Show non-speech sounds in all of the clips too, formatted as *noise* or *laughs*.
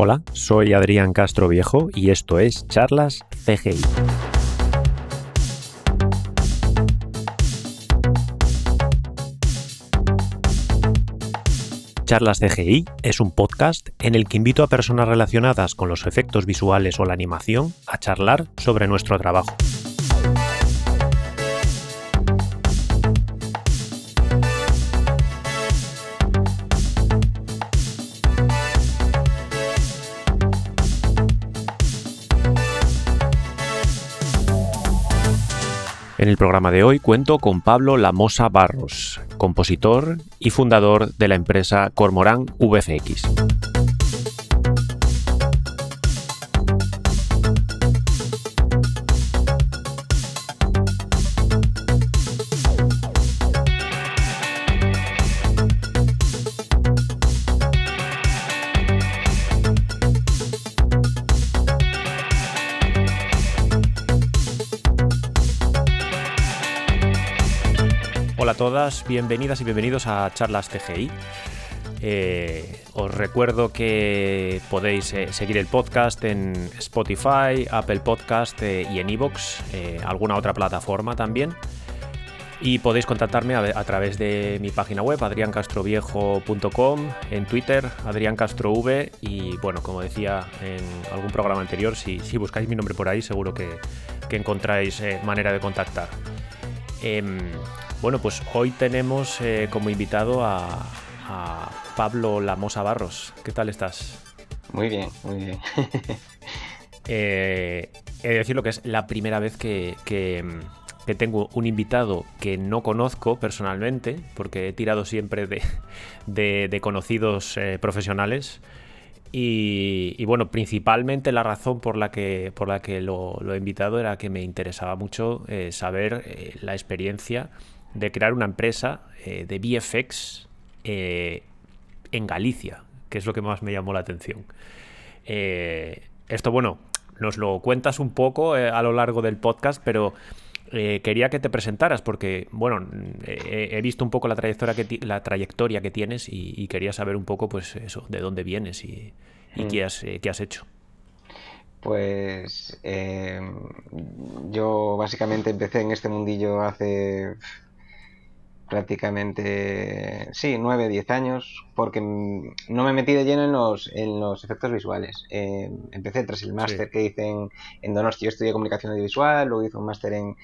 Hola, soy Adrián Castro Viejo y esto es Charlas CGI. Charlas CGI es un podcast en el que invito a personas relacionadas con los efectos visuales o la animación a charlar sobre nuestro trabajo. En el programa de hoy cuento con Pablo Lamosa Barros, compositor y fundador de la empresa Cormorán VFX. Bienvenidas y bienvenidos a Charlas TGI. Eh, os recuerdo que podéis eh, seguir el podcast en Spotify, Apple Podcast eh, y en Evox, alguna otra plataforma también. Y podéis contactarme a, través de mi página web, adriancastroviejo.com, en Twitter, adriancastrov, y bueno, como decía en algún programa anterior, si, buscáis mi nombre por ahí, seguro que, encontráis manera de contactar. Em, bueno, pues hoy tenemos eh, como invitado a, Pablo Lamosa Barros. ¿Qué tal estás? Muy bien, muy bien. *laughs* eh, he de decirlo que es la primera vez que, tengo un invitado que no conozco personalmente, porque he tirado siempre de, *laughs* conocidos eh, profesionales. Y, bueno, principalmente la razón por la que, por la que lo, he invitado era que me interesaba mucho eh, saber la experiencia de crear una empresa eh, de VFX eh, en Galicia, que es lo que más me llamó la atención. Eh, esto, bueno, nos lo cuentas un poco a lo largo del podcast, pero quería que te presentaras porque, bueno, he visto un poco la trayectoria que, la trayectoria que tienes y, quería saber un poco, pues eso, de dónde vienes y, mm. qué, has, qué has hecho. Pues yo básicamente empecé en este mundillo hace prácticamente, sí, 9, 10 años, porque no me metí de lleno en los, en los efectos visuales. Eh, empecé tras el máster que hice en, en, Donosti, yo estudié comunicación audiovisual, luego hice un máster en,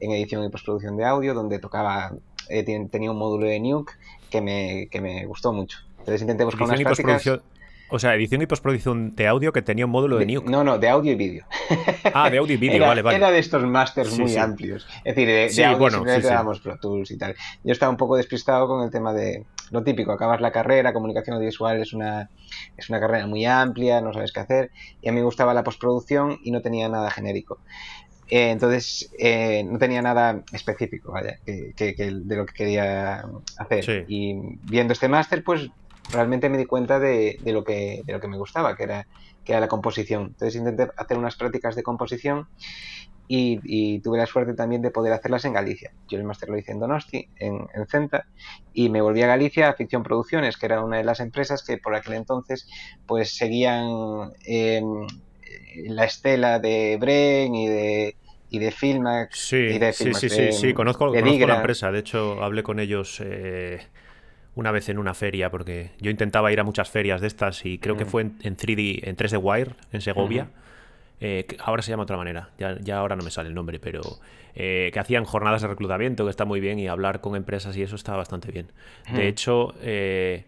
en, edición y postproducción de audio, donde tocaba, eh, tenía un módulo de Nuke que me, que me gustó mucho. Entonces intenté buscar unas prácticas... O sea, edición y postproducción de audio que tenía un módulo de, Nuke. No, no, de audio y vídeo. Ah, de audio y vídeo, *laughs* vale, vale. Era de estos másters muy amplios. Es decir, de, de audio bueno, dábamos Pro Tools y tal. Yo estaba un poco despistado con el tema de lo típico, acabas la carrera, comunicación audiovisual es una, es una carrera muy amplia, no sabes qué hacer. Y a mí me gustaba la postproducción y no tenía nada genérico. Eh, entonces, eh, no tenía nada específico, vaya, que, que, de lo que quería hacer. Y viendo este máster, pues realmente me di cuenta de, lo, que, de lo que me gustaba, que era, que era la composición. Entonces intenté hacer unas prácticas de composición y, tuve la suerte también de poder hacerlas en Galicia. Yo el máster lo hice en Donosti, en, Centa, y me volví a Galicia a Ficción Producciones, que era una de las empresas que por aquel entonces pues seguían em, la estela de Bren y de y de Filmax. Sí, sí, sí, sí, sí, conozco, conozco la empresa. De hecho, hablé con ellos eh, una vez en una feria, porque yo intentaba ir a muchas ferias de estas y creo que mm. fue en, 3D, en 3D Wire, en Segovia. Eh, ahora se llama de otra manera, ya, ya, ahora no me sale el nombre, pero eh, que hacían jornadas de reclutamiento, que está muy bien, y hablar con empresas y eso está bastante bien. De hecho, eh,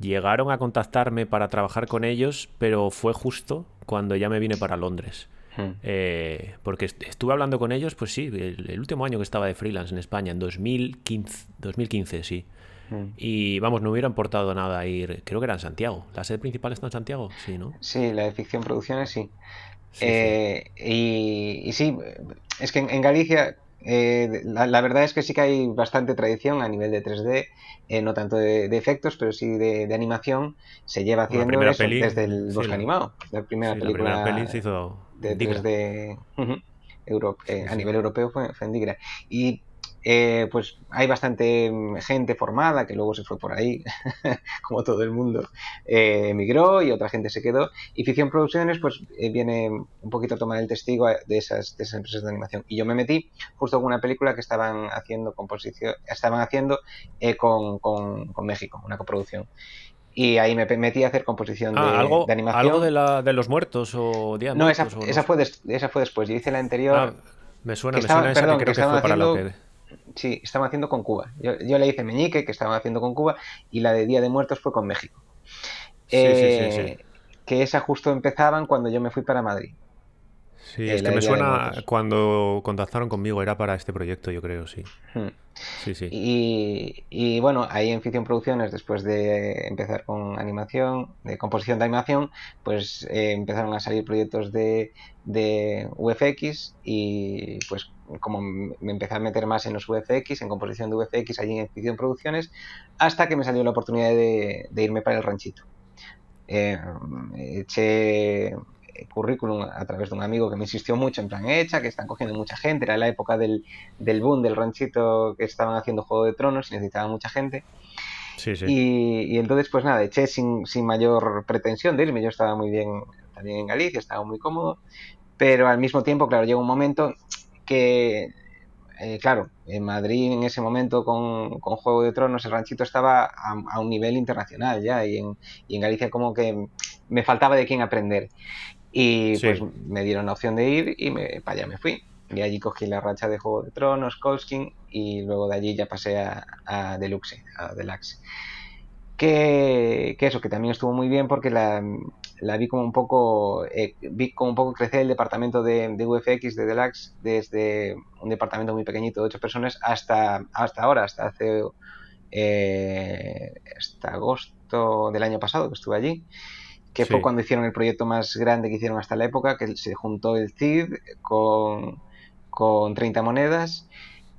llegaron a contactarme para trabajar con ellos, pero fue justo cuando ya me vine para Londres. porque estuve hablando con ellos, pues sí, el, el, último año que estaba de freelance en España, en 2015, 2015 sí. Mm. Y vamos, no hubiera importado nada ir, creo que era en Santiago. ¿La sede principal está en Santiago? Sí, ¿no? Sí, la de ficción producciones sí. Eh, y, sí, es que en, Galicia eh, la, verdad es que sí que hay bastante tradición a nivel de 3D, eh, no tanto de, efectos, pero sí de, animación. Se lleva haciendo eso desde el bosque animado. La primera película la primera peli se hizo de, a nivel europeo fue, fue en Digra. Y eh, pues hay bastante mm, gente formada que luego se fue por ahí, *laughs* como todo el mundo, eh, emigró y otra gente se quedó. Y Ficción Producciones, pues eh, viene un poquito a tomar el testigo de esas, de esas empresas de animación. Y yo me metí justo con una película que estaban haciendo composición, estaban haciendo con, con, con México, una coproducción y ahí me metí a hacer composición ah, de, ¿algo, animación. ¿Algo de, la, de los muertos o de No, esa, esa, fue esa fue después. Yo hice la anterior. Ah, me suena, me suena esa que creo que, fue para que Sí, estaban haciendo con Cuba. Yo, le hice Meñique, que estaban haciendo con Cuba, y la de Día de Muertos fue con México. Sí, sí, sí, eh, que esa justo empezaban cuando yo me fui para Madrid. Sí, es que me suena cuando contactaron conmigo, era para este proyecto, yo creo, sí. Hmm. Sí, sí. Y, bueno, ahí en Ficción Producciones, después de empezar con animación, de composición de animación, pues eh, empezaron a salir proyectos de, de UFX y pues como me empecé a meter más en los VFX, en composición de VFX allí en Ficción Producciones, hasta que me salió la oportunidad de, irme para el ranchito. Eh, eché currículum a través de un amigo que me insistió mucho en plan hecha, que están cogiendo mucha gente, era la época del, del boom del ranchito que estaban haciendo Juego de Tronos y necesitaban mucha gente. Sí, sí. Y, entonces, pues nada, eché sin, sin mayor pretensión de irme. Yo estaba muy bien también en Galicia, estaba muy cómodo, pero al mismo tiempo, claro, llega un momento que, eh, claro, en Madrid en ese momento con, con, Juego de Tronos el ranchito estaba a, un nivel internacional ya y en, y en Galicia como que me faltaba de quién aprender. Y pues me dieron la opción de ir y me, para allá me fui. Y allí cogí la racha de Juego de Tronos, Colskin, y luego de allí ya pasé a, a Deluxe, a Deluxe. Que, que, eso, que también estuvo muy bien porque la, la vi como un poco, eh, vi como un poco crecer el departamento de, de, UFX de Deluxe desde un departamento muy pequeñito de ocho personas hasta, hasta ahora, hasta hace eh, hasta agosto del año pasado que estuve allí que fue cuando hicieron el proyecto más grande que hicieron hasta la época, que se juntó el CID con, con 30 monedas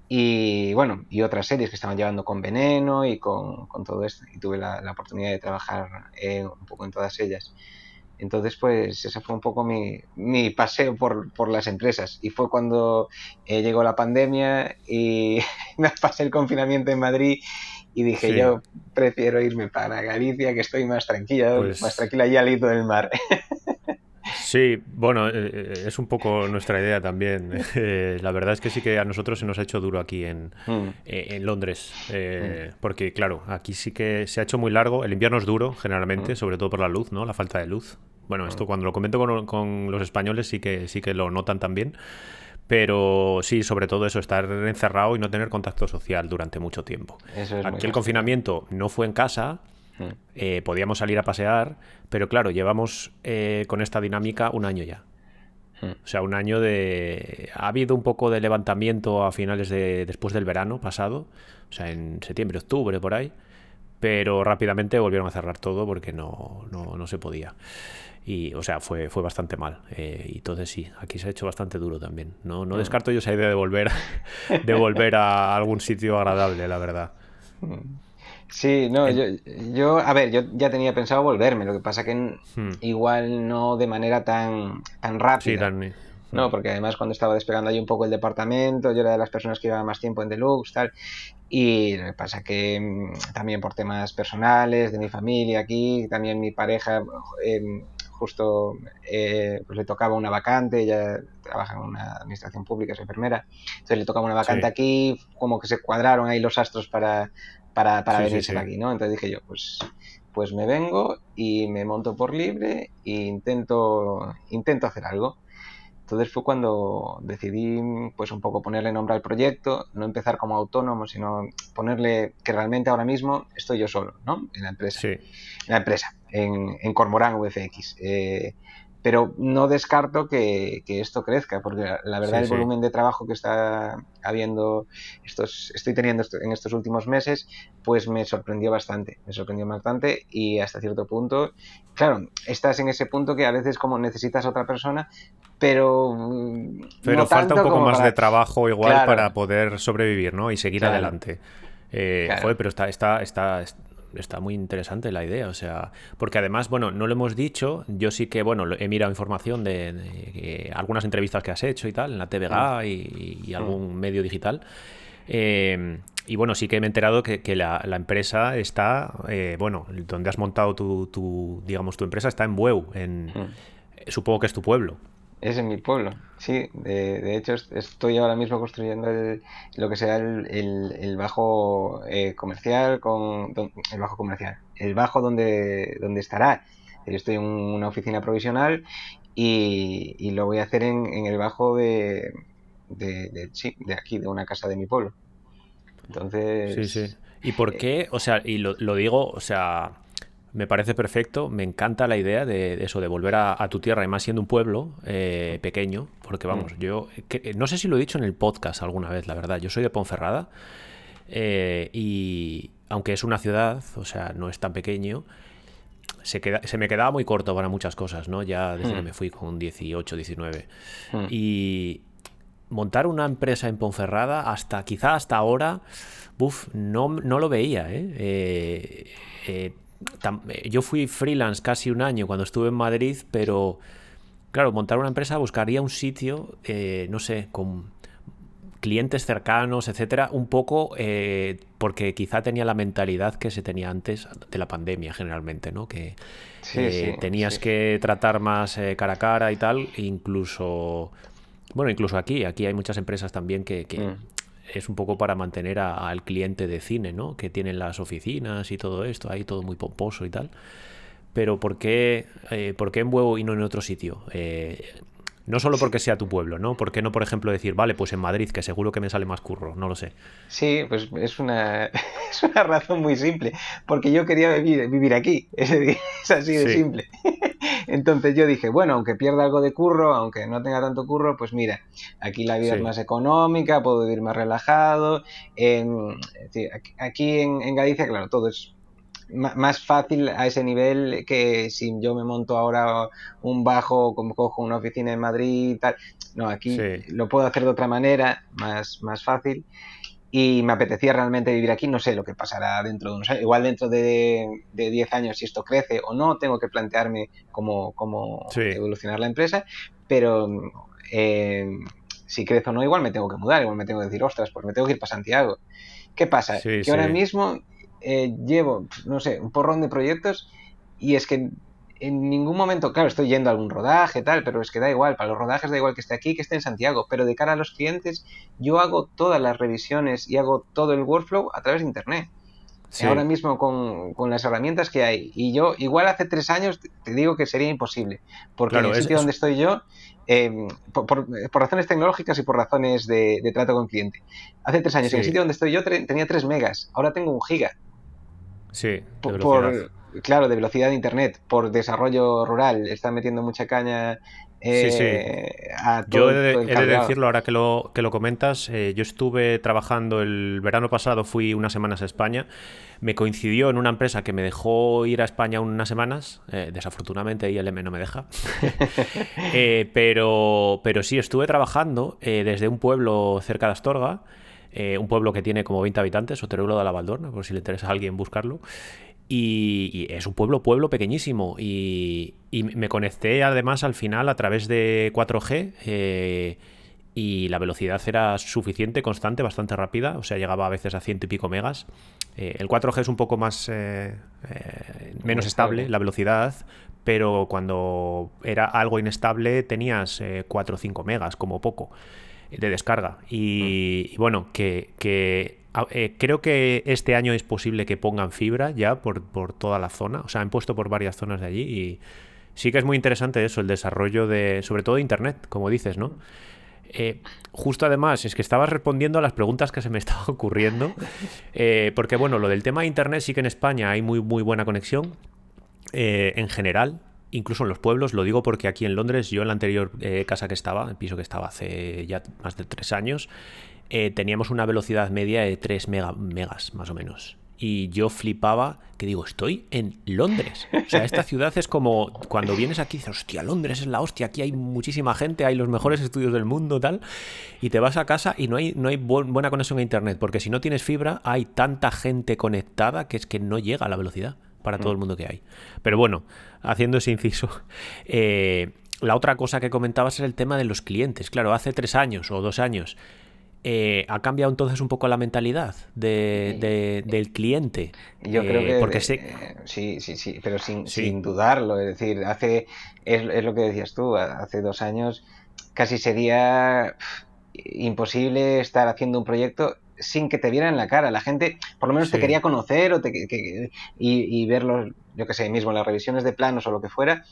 y bueno, y otras series que estaban llevando con Veneno y con, con todo esto. Y tuve la, la oportunidad de trabajar eh, un poco en todas ellas. Entonces, pues ese fue un poco mi, mi paseo por, por, las empresas. Y fue cuando eh, llegó la pandemia y *laughs* me pasé el confinamiento en Madrid y dije yo prefiero irme para Galicia que estoy más tranquila, pues más tranquila allá al hito del mar. *laughs* Sí, bueno, eh, eh, es un poco nuestra idea también. *laughs* Eh, la verdad es que sí que a nosotros se nos ha hecho duro aquí en, mm. en Londres, mm. porque claro, aquí sí que se ha hecho muy largo. El invierno es duro generalmente, mm. sobre todo por la luz, ¿no? La falta de luz. Bueno, esto cuando lo comento con, con, los españoles sí que sí que lo notan también. Pero sí, sobre todo eso, estar encerrado y no tener contacto social durante mucho tiempo. Aquí el confinamiento no fue en casa, hmm. eh, podíamos salir a pasear, pero claro, llevamos eh, con esta dinámica un año ya. Hmm. O sea, un año de... Ha habido un poco de levantamiento a finales de... después del verano pasado, o sea, en septiembre, octubre, por ahí, pero rápidamente volvieron a cerrar todo porque no, no, no se podía. Y, o sea, fue, fue bastante mal. Eh, y entonces sí, aquí se ha hecho bastante duro también. No, no mm. descarto yo esa idea de volver, *laughs* de volver a algún sitio agradable, la verdad. Sí, no, yo, yo, a ver, yo ya tenía pensado volverme, lo que pasa que hmm. igual no de manera tan, tan rápida. Sí, tan, no, porque además cuando estaba despegando ahí un poco el departamento, yo era de las personas que llevaba más tiempo en Deluxe, tal, y lo que pasa que mm, también por temas personales, de mi familia aquí, también mi pareja eh, justo eh, pues le tocaba una vacante, ella trabaja en una administración pública, es enfermera, entonces le tocaba una vacante aquí, como que se cuadraron ahí los astros para, para, para venirse aquí, ¿no? Entonces dije yo, pues, pues me vengo y me monto por libre e intento, intento hacer algo. Entonces fue cuando decidí pues un poco ponerle nombre al proyecto, no empezar como autónomo, sino ponerle que realmente ahora mismo estoy yo solo, ¿no? En la empresa. En la empresa, en, en Cormorán VFX. Eh, pero no descarto que, esto crezca, porque la, verdad el volumen de trabajo que está habiendo, estos, estoy teniendo en estos últimos meses, pues me sorprendió bastante, me sorprendió bastante y hasta cierto punto, claro, estás en ese punto que a veces como necesitas a otra persona, pero... Pero falta un poco más de trabajo igual para poder sobrevivir, ¿no? Y seguir adelante. Eh, joder, pero está, está, está, está muy interesante la idea, o sea, porque además, bueno, no lo hemos dicho, yo sí que, bueno, he mirado información de, algunas entrevistas que has hecho y tal, en la TVG y, mm. algún medio digital, Eh, y bueno, sí que me he enterado que, la, empresa está, eh, bueno, donde has montado tu, digamos, tu empresa está en Bueu, en, hmm. supongo que es tu pueblo. Es en mi pueblo, sí. De, hecho, estoy ahora mismo construyendo lo que sea el, bajo eh, comercial, con el bajo comercial, el bajo donde, donde estará. Yo estoy en una oficina provisional y, lo voy a hacer en, el bajo de, de, sí, de aquí, de una casa de mi pueblo. Entonces. Sí, sí. ¿Y por eh, qué? O sea, y lo, digo, o sea, me parece perfecto, me encanta la idea de, eso, de volver a, tu tierra, y más siendo un pueblo eh, pequeño, porque vamos, mm. yo no sé si lo he dicho en el podcast alguna vez, la verdad, yo soy de Ponferrada eh, y aunque es una ciudad, o sea, no es tan pequeño, se, queda, se me quedaba muy corto para muchas cosas, ¿no? Ya desde que mm. me fui con 18, 19. Mm. Y, montar una empresa en Ponferrada, hasta quizá hasta ahora, no, no lo veía. ¿eh? Eh, eh, yo fui freelance casi un año cuando estuve en Madrid, pero claro, montar una empresa buscaría un sitio, no sé, con clientes cercanos, etcétera, un poco porque quizá tenía la mentalidad que se tenía antes de la pandemia generalmente, ¿no? Que tenías que tratar más cara a cara y tal, incluso bueno, incluso aquí, aquí hay muchas empresas también que, mm. Es un poco para mantener al cliente de cine, ¿no? Que tienen las oficinas y todo esto, ahí todo muy pomposo y tal. Pero ¿por qué, eh, ¿por qué en Huevo y no en otro sitio? Eh, no solo porque sea tu pueblo, ¿no? ¿Por qué no, por ejemplo, decir, vale, pues en Madrid, que seguro que me sale más curro? No lo sé. Sí, pues es una, *laughs* es una razón muy simple. Porque yo quería vivir, vivir aquí. *laughs* Es, así de simple. *laughs* Entonces yo dije, bueno, aunque pierda algo de curro, aunque no tenga tanto curro, pues mira, aquí la vida es más económica, puedo vivir más relajado. aquí en, en Galicia, claro, todo es más fácil a ese nivel que si yo me monto ahora un bajo, como cojo una oficina en Madrid y tal. No, aquí lo puedo hacer de otra manera, más, más fácil. Y me apetecía realmente vivir aquí. No sé lo que pasará dentro de unos años. Igual dentro de 10 años, si esto crece o no, tengo que plantearme cómo, cómo evolucionar la empresa. Pero eh, si crece o no, igual me tengo que mudar. Igual me tengo que decir, ostras, pues me tengo que ir para Santiago. ¿Qué pasa? que ahora mismo eh, llevo, no sé, un porrón de proyectos y es que en ningún momento, claro, estoy yendo a algún rodaje, tal, pero es que da igual, para los rodajes da igual que esté aquí, que esté en Santiago, pero de cara a los clientes, yo hago todas las revisiones y hago todo el workflow a través de Internet. Ahora mismo con, con, las herramientas que hay. Y yo, igual hace tres años, te digo que sería imposible. Porque en el sitio donde estoy yo, em, por, razones tecnológicas y por razones de, trato con cliente. Hace tres años, en el sitio donde estoy yo tenía tres megas, ahora tengo un giga. Sí, por, claro, de velocidad de internet, por desarrollo rural, están metiendo mucha caña. Eh, sí, sí. yo he de, decirlo ahora que lo, que lo comentas. Eh, yo estuve trabajando el verano pasado, fui unas semanas a España. Me coincidió en una empresa que me dejó ir a España unas semanas. Eh, desafortunadamente ILM no me deja. *laughs* pero, pero sí, estuve trabajando desde un pueblo cerca de Astorga. Eh, un pueblo que tiene como 20 habitantes, Oteruelo de la Valdorna, por si le interesa a alguien buscarlo. Y, es un pueblo, pueblo pequeñísimo. Y, me conecté además al final a través de 4G. Eh, y la velocidad era suficiente, constante, bastante rápida, o sea, llegaba a veces a ciento y pico megas. Eh, el 4G es un poco más menos estable, la velocidad, pero cuando era algo inestable tenías 4 o 5 megas como poco de descarga. Y, bueno, que, eh, creo que este año es posible que pongan fibra ya por, toda la zona. O sea, han puesto por varias zonas de allí y sí que es muy interesante eso, el desarrollo de, sobre todo de Internet, como dices, ¿no? Eh, justo además, es que estabas respondiendo a las preguntas que se me *laughs* estaban ocurriendo, eh, porque bueno, lo del tema de Internet sí que en España hay muy, muy buena conexión en general, incluso en los pueblos, lo digo porque aquí en Londres, yo en la anterior eh, casa que estaba, el piso que estaba hace ya más de tres años, eh, teníamos una velocidad media de 3 megas más o menos. Y yo flipaba que digo, estoy en Londres. O sea, esta *laughs* ciudad es como cuando vienes aquí y dices, hostia, Londres es la hostia, aquí hay muchísima gente, hay los mejores estudios del mundo, tal. Y te vas a casa y no hay, no hay buena conexión a internet, porque si no tienes fibra, hay tanta gente conectada que es que no llega a la velocidad para todo mm. el mundo que hay. Pero bueno, haciendo ese inciso, *laughs* eh, la otra cosa que comentabas es el tema de los clientes. Claro, hace tres años o dos años eh, ha cambiado entonces un poco la mentalidad de, del cliente. Yo creo que porque sí, sí, sí, pero sin, sin, dudarlo. Es decir, hace es, es, lo que decías tú, hace dos años casi sería imposible estar haciendo un proyecto sin que te viera en la cara. La gente por lo menos te quería conocer o te, y, y, verlos, yo que sé, mismo en las revisiones de planos o lo que fuera,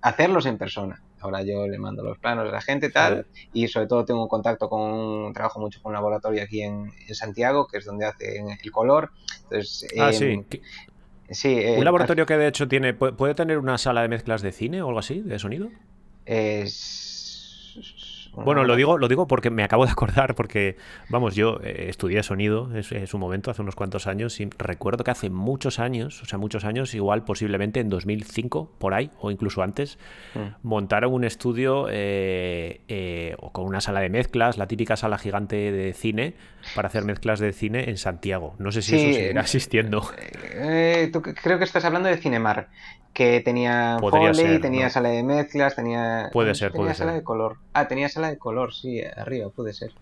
hacerlos en persona. Ahora yo le mando los planos a la gente y tal, y sobre todo tengo contacto con, trabajo mucho con un laboratorio aquí en, Santiago, que es donde hacen el color. Entonces, ah, sí. Em, sí un eh, laboratorio que de hecho tiene, puede tener una sala de mezclas de cine o algo así, de sonido. Es bueno, lo digo, lo digo porque me acabo de acordar, porque, vamos, yo eh, estudié sonido en, su momento, hace unos cuantos años, y recuerdo que hace muchos años, o sea, muchos años, igual posiblemente en 2005, por ahí, o incluso antes, mm. montaron un estudio eh, eh, con una sala de mezclas, la típica sala gigante de cine, para hacer mezclas de cine en Santiago. No sé si eso seguirá existiendo. creo que estás hablando de Cinemar que tenía Foley, tenía sala de mezclas, tenía... Puede ser, tenía sala de color. Ah, tenía sala de color, sí, arriba, puede ser.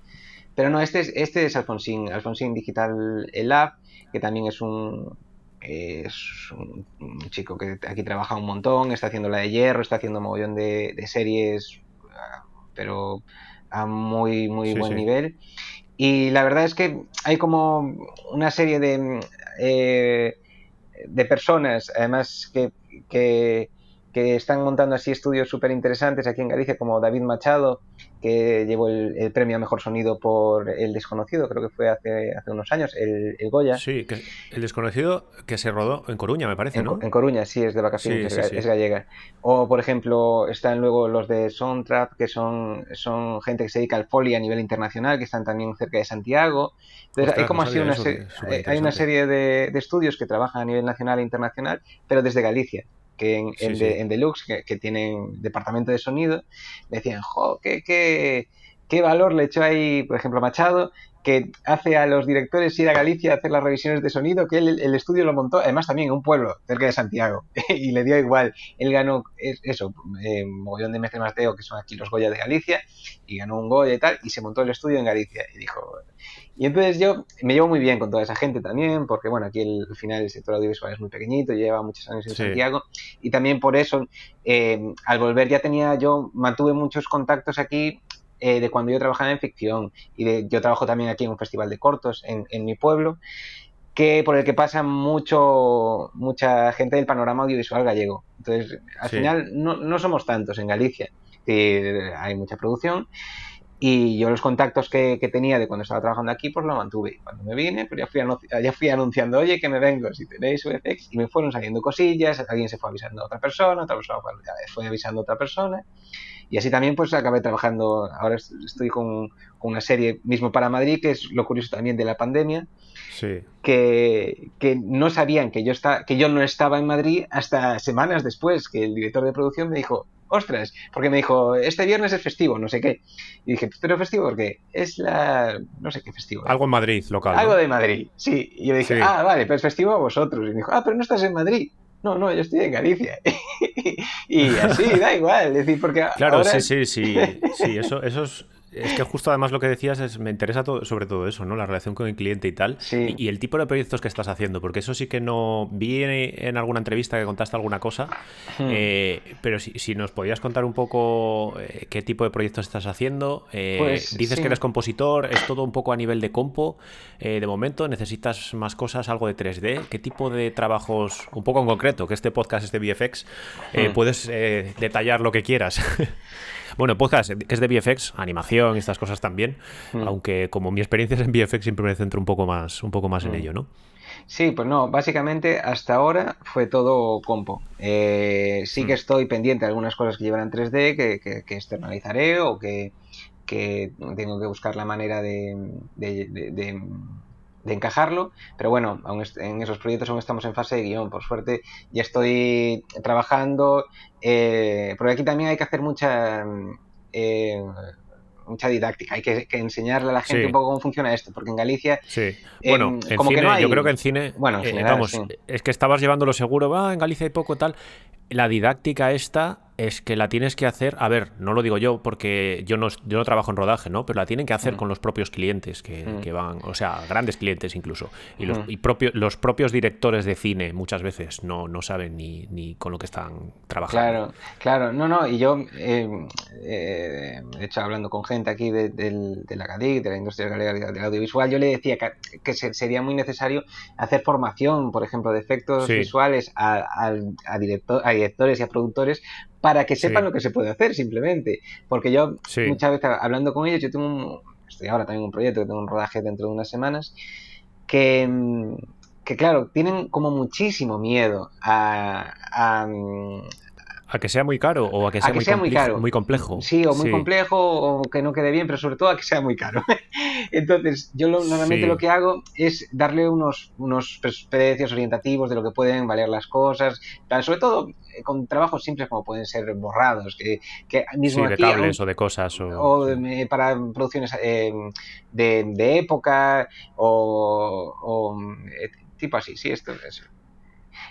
Pero no, este es, este es Alfonsín, Alfonsín Digital Lab, que también es un, es un, chico que aquí trabaja un montón, está haciendo la de hierro, está haciendo un mogollón de, series, pero a muy, muy buen nivel. Y la verdad es que hay como una serie de, eh, de personas, además que que, que están montando así estudios súper interesantes aquí en Galicia, como David Machado, que llevó el, premio a Mejor Sonido por El Desconocido, creo que fue hace, hace unos años, el, Goya. Sí, que El Desconocido que se rodó en Coruña, me parece, ¿no? En Coruña, sí, es de vacaciones, es, gallega. O, por ejemplo, están luego los de Soundtrap, que son, son gente que se dedica al foley a nivel internacional, que están también cerca de Santiago. Entonces, hay como así una, hay una serie de, de estudios que trabajan a nivel nacional e internacional, pero desde Galicia que en, Deluxe, que, tienen departamento de sonido, decían, jo, qué, qué, qué valor le echó ahí, por ejemplo, Machado, que hace a los directores ir a Galicia a hacer las revisiones de sonido, que él el estudio lo montó, además también en un pueblo cerca de Santiago, *laughs* y le dio igual. Él ganó eso, eh, mogollón de Mestre Mateo, que son aquí los Goya de Galicia, y ganó un Goya y tal, y se montó el estudio en Galicia. Y dijo, y entonces yo me llevo muy bien con toda esa gente también, porque bueno, aquí el, al final el sector audiovisual es muy pequeñito, lleva muchos años en Santiago, y también por eso, eh, al volver ya tenía, yo mantuve muchos contactos aquí eh, de cuando yo trabajaba en ficción, y de, yo trabajo también aquí en un festival de cortos en, en mi pueblo, que por el que pasa mucho mucha gente del panorama audiovisual gallego. Entonces, al final no, no somos tantos en Galicia, hay mucha producción y yo los contactos que, tenía de cuando estaba trabajando aquí, pues lo mantuve. Cuando me vine, pues ya fui, ya fui anunciando, oye, que me vengo, si tenéis VFX, y me fueron saliendo cosillas, alguien se fue avisando a otra persona, otra persona fue avisando a otra persona, y así también pues acabé trabajando, ahora estoy con, una serie mismo para Madrid, que es lo curioso también de la pandemia, que, que, no sabían que yo, está, que yo no estaba en Madrid hasta semanas después, que el director de producción me dijo, ostras, porque me dijo, este viernes es festivo, no sé qué. Y dije, pero festivo porque es la, no sé qué festivo. Algo en Madrid, local. Algo de Madrid, sí. Y yo dije, ah, vale, pero es festivo a vosotros. Y me dijo, ah, pero no estás en Madrid. No, no, yo estoy en Galicia. *laughs* y así, *laughs* da igual. decir, porque claro, sí, sí, sí. Sí, eso, eso es es que justo además lo que decías es, me interesa todo, sobre todo eso, ¿no? La relación con el cliente y tal. Y, el tipo de proyectos que estás haciendo, porque eso sí que no vi en, alguna entrevista que contaste alguna cosa, hmm. eh, pero si, si, nos podías contar un poco eh, qué tipo de proyectos estás haciendo. Eh, pues, dices que eres compositor, es todo un poco a nivel de compo. de momento, necesitas más cosas, algo de 3D. ¿Qué tipo de trabajos, un poco en concreto, que este podcast es de VFX, hmm. puedes detallar lo que quieras? *laughs* Bueno, podcast que es de VFX, animación y estas cosas también, mm. aunque como mi experiencia es en VFX siempre me centro un poco más, un poco más en mm. ello, ¿no? Sí, pues no, básicamente hasta ahora fue todo compo. Eh, sí que mm. estoy pendiente de algunas cosas que llevan en 3D, que, que, externalizaré o que, tengo que buscar la manera de de encajarlo, pero bueno, aún en esos proyectos aún estamos en fase de guion, por suerte ya estoy trabajando, eh, porque aquí también hay que hacer mucha... Eh, mucha didáctica, hay que, enseñarle a la gente un poco cómo funciona esto, porque en Galicia... Sí, bueno, en cine, yo creo que en cine... Bueno, eh, vamos, es que estabas llevándolo seguro, va, en Galicia hay poco tal. La didáctica esta es que la tienes que hacer, a ver, no lo digo yo porque yo no, yo no trabajo en rodaje, ¿no? Pero la tienen que hacer mm. con los propios clientes que, mm. que, van, o sea, grandes clientes incluso. Y, los, mm. y los propios directores de cine muchas veces no, no saben ni, ni, con lo que están trabajando. Claro, claro, no, no, y yo, eh, eh, de hecho, hablando con gente aquí de, la GADIC, de la industria del audiovisual, yo le decía que, sería muy necesario hacer formación, por ejemplo, de efectos visuales a, a, a directores y a productores para que sepan lo que se puede hacer simplemente. Porque yo muchas veces hablando con ellos, yo tengo un, estoy ahora también un proyecto, que tengo un rodaje dentro de unas semanas, que, que claro, tienen como muchísimo miedo a, a que sea muy caro o a que sea, muy, caro. muy complejo. Sí, o muy complejo o que no quede bien, pero sobre todo a que sea muy caro. *laughs* Entonces, yo normalmente lo que hago es darle unos, unos precios orientativos de lo que pueden valer las cosas, sobre todo eh, con trabajos simples como pueden ser borrados, que, que mismo sí, de tablets o de cosas. O, para producciones eh, de, época o, eh, tipo así, sí, esto es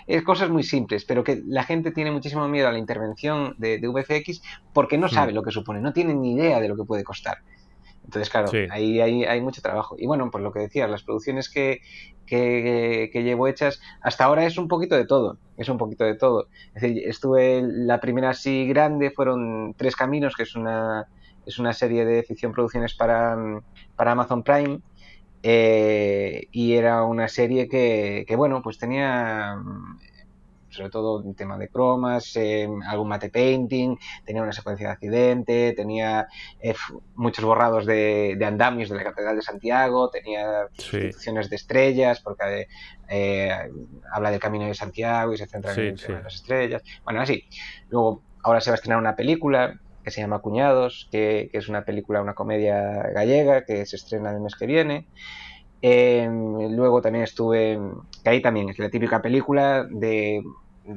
es cosas muy simples, pero que la gente tiene muchísimo miedo a la intervención de, VFX porque no sabe hmm. lo que supone, no tiene ni idea de lo que puede costar. Entonces, claro, ahí hay, mucho trabajo. Y bueno, por lo que decías, las producciones que, que, llevo hechas, hasta ahora es un poquito de todo, es un poquito de todo. Es decir, estuve, la primera así grande fueron Tres Caminos, que es una, es una serie de ficción producciones para, para Amazon Prime, eh, y era una serie que, bueno, pues tenía mm, sobre todo un tema de cromas, eh, algún mate painting, tenía una secuencia de accidente, tenía eh, muchos borrados de, andamios de la Catedral de Santiago, tenía instituciones de estrellas, porque habla del Camino de Santiago y se centra en, las estrellas. Bueno, así. Luego, ahora se va a estrenar una película que se llama Cuñados, que, es una película, una comedia gallega que se estrena el mes que viene. Em, luego también estuve, que ahí también es la típica película de,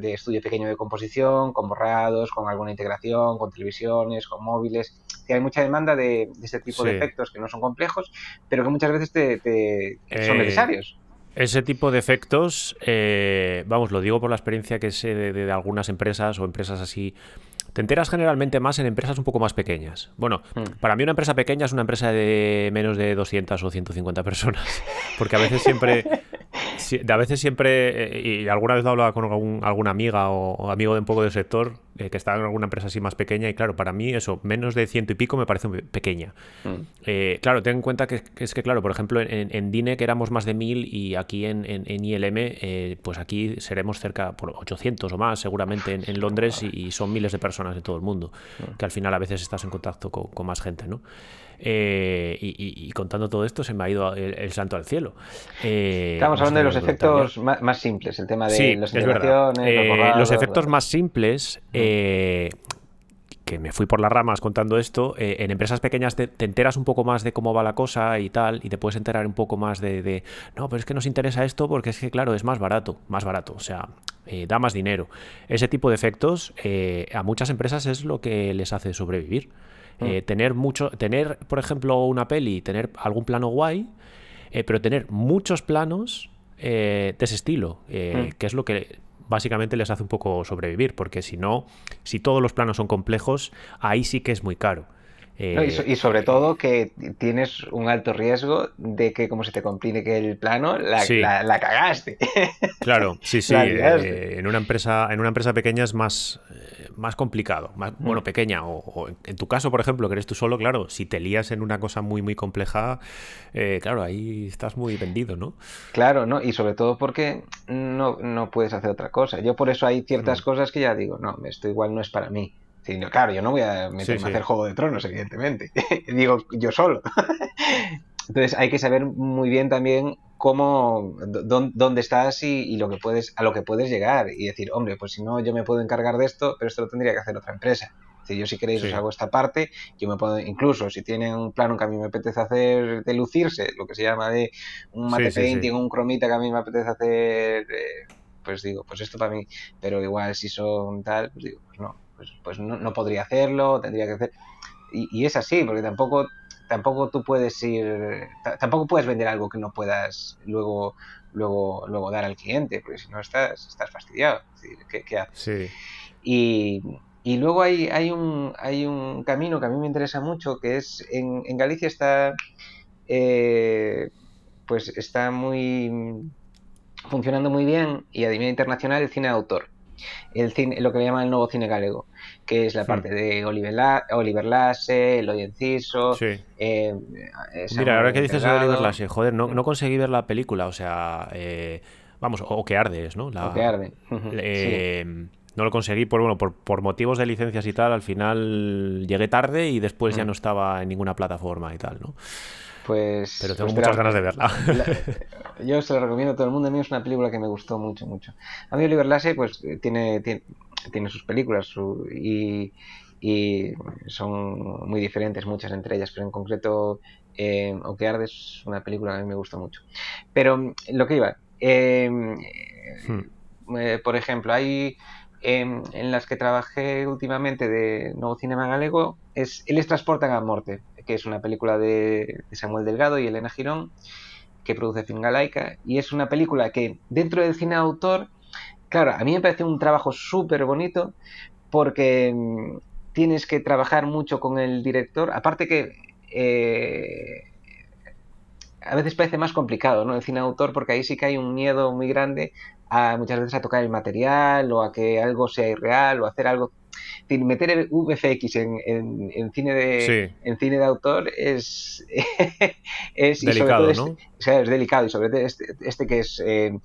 estudio pequeño de composición, con borrados, con alguna integración, con televisiones, con móviles. Que hay mucha demanda de, este tipo de efectos que no son complejos, pero que muchas veces te, son eh, necesarios. Ese tipo de efectos, eh, vamos, lo digo por la experiencia que sé de, algunas empresas o empresas así te enteras generalmente más en empresas un poco más pequeñas. Bueno, hmm. para mí una empresa pequeña es una empresa de menos de 200 o 150 personas, *laughs* porque a veces siempre, a veces siempre, eh, y alguna vez hablaba con alguna amiga o, amigo de un poco del sector eh, que está en alguna empresa así más pequeña, y claro, para mí eso, menos de ciento y pico me parece pequeña. Hmm. Eh, claro, ten en cuenta que, es que, claro, por ejemplo, en, DINE que éramos más de mil y aquí en, ILM, pues aquí seremos cerca por 800 o más seguramente en, Londres y son miles de personas de todo el mundo, mm. que al final a veces estás en contacto con, más gente, ¿no? Eh, y, contando todo esto se me ha ido el, santo al cielo. Eh, Estamos hablando de los efectos más, simples, el tema de sí, las es verdad. Eh, los, efectos más simples, mm que me fui por las ramas contando esto, eh, en empresas pequeñas te, enteras un poco más de cómo va la cosa y tal, y te puedes enterar un poco más de, no, pero es que nos interesa esto porque es que, claro, es más barato, más barato, o sea, eh, da más dinero. Ese tipo de efectos eh, a muchas empresas es lo que les hace sobrevivir. Mm. tener mucho, tener, por ejemplo, una peli, tener algún plano guay, pero tener muchos planos de ese estilo, mm. que es lo que básicamente les hace un poco sobrevivir, porque si no, si todos los planos son complejos, ahí sí que es muy caro. y, sobre todo que tienes un alto riesgo de que como se te complique el plano, la, la, cagaste. Claro, sí, *laughs* sí. Eh, en, una empresa, en una empresa pequeña es más, más complicado, más, mm. bueno, pequeña, o, en tu caso, por ejemplo, que eres tú solo, claro, si te lías en una cosa muy, muy compleja, eh, claro, ahí estás muy vendido, ¿no? Claro, ¿no? Y sobre todo porque no, no puedes hacer otra cosa. Yo por eso hay ciertas mm. cosas que ya digo, no, esto igual no es para mí. claro, yo no voy a meterme a hacer Juego de Tronos, evidentemente. *laughs* digo, yo solo. *laughs* Entonces hay que saber muy bien también cómo, dónde estás y, lo que puedes, a lo que puedes llegar y decir, hombre, pues si no, yo me puedo encargar de esto, pero esto lo tendría que hacer otra empresa. Si yo si queréis os hago esta parte, yo me puedo, incluso si tienen un plano que a mí me apetece hacer de lucirse, lo que se llama de un mate painting, un cromita que a mí me apetece hacer, eh, pues digo, pues esto para mí, pero igual si son tal, pues digo, pues no, pues, pues no, podría hacerlo, tendría que hacer. Y, y, es así, porque tampoco tampoco tú puedes ir, tampoco puedes vender algo que no puedas luego, luego, luego dar al cliente, porque si no estás, estás fastidiado. ¿qué, haces? Y, y luego hay, hay, un, hay un camino que a mí me interesa mucho, que es en, en Galicia está, eh, pues está muy funcionando muy bien y a nivel internacional el cine de autor. El cine, lo que le llaman el nuevo cine galego, que es la hmm. parte de Oliver, Oliver Lasse, Eloy Enciso. Sí. Eh, Mira, ahora que dices de Oliver Lasse, joder, no, no, conseguí ver la película, o sea, eh, vamos, o, que ardes, ¿no? o que arde. Eh, no lo conseguí por, bueno, por, por, motivos de licencias y tal. Al final llegué tarde y después ya mm. no estaba en ninguna plataforma y tal, ¿no? Pues. Pero tengo pues muchas ganas de verla. *laughs* yo se la recomiendo a todo el mundo. A mí es una película que me gustó mucho, mucho. A mí Oliver Lasse, pues tiene, tiene, sus películas y, y, son muy diferentes, muchas entre ellas, pero en concreto, eh, que Arde es una película que a mí me gusta mucho. Pero lo que iba. Eh, hmm. eh, por ejemplo, hay en, las que trabajé últimamente de Nuevo Cinema Galego es Eles transportan a Morte, que es una película de, Samuel Delgado y Elena Girón, que produce Fingalaica, y es una película que dentro del cine autor, claro, a mí me parece un trabajo súper bonito porque mm, tienes que trabajar mucho con el director, aparte que eh, a veces parece más complicado, ¿no? El cine autor, porque ahí sí que hay un miedo muy grande a muchas veces a tocar el material o a que algo sea irreal o hacer algo meter el VFX en, en, cine de en cine de autor es *laughs* es delicado, ¿no? Este, es delicado y sobre todo este, este que es eh,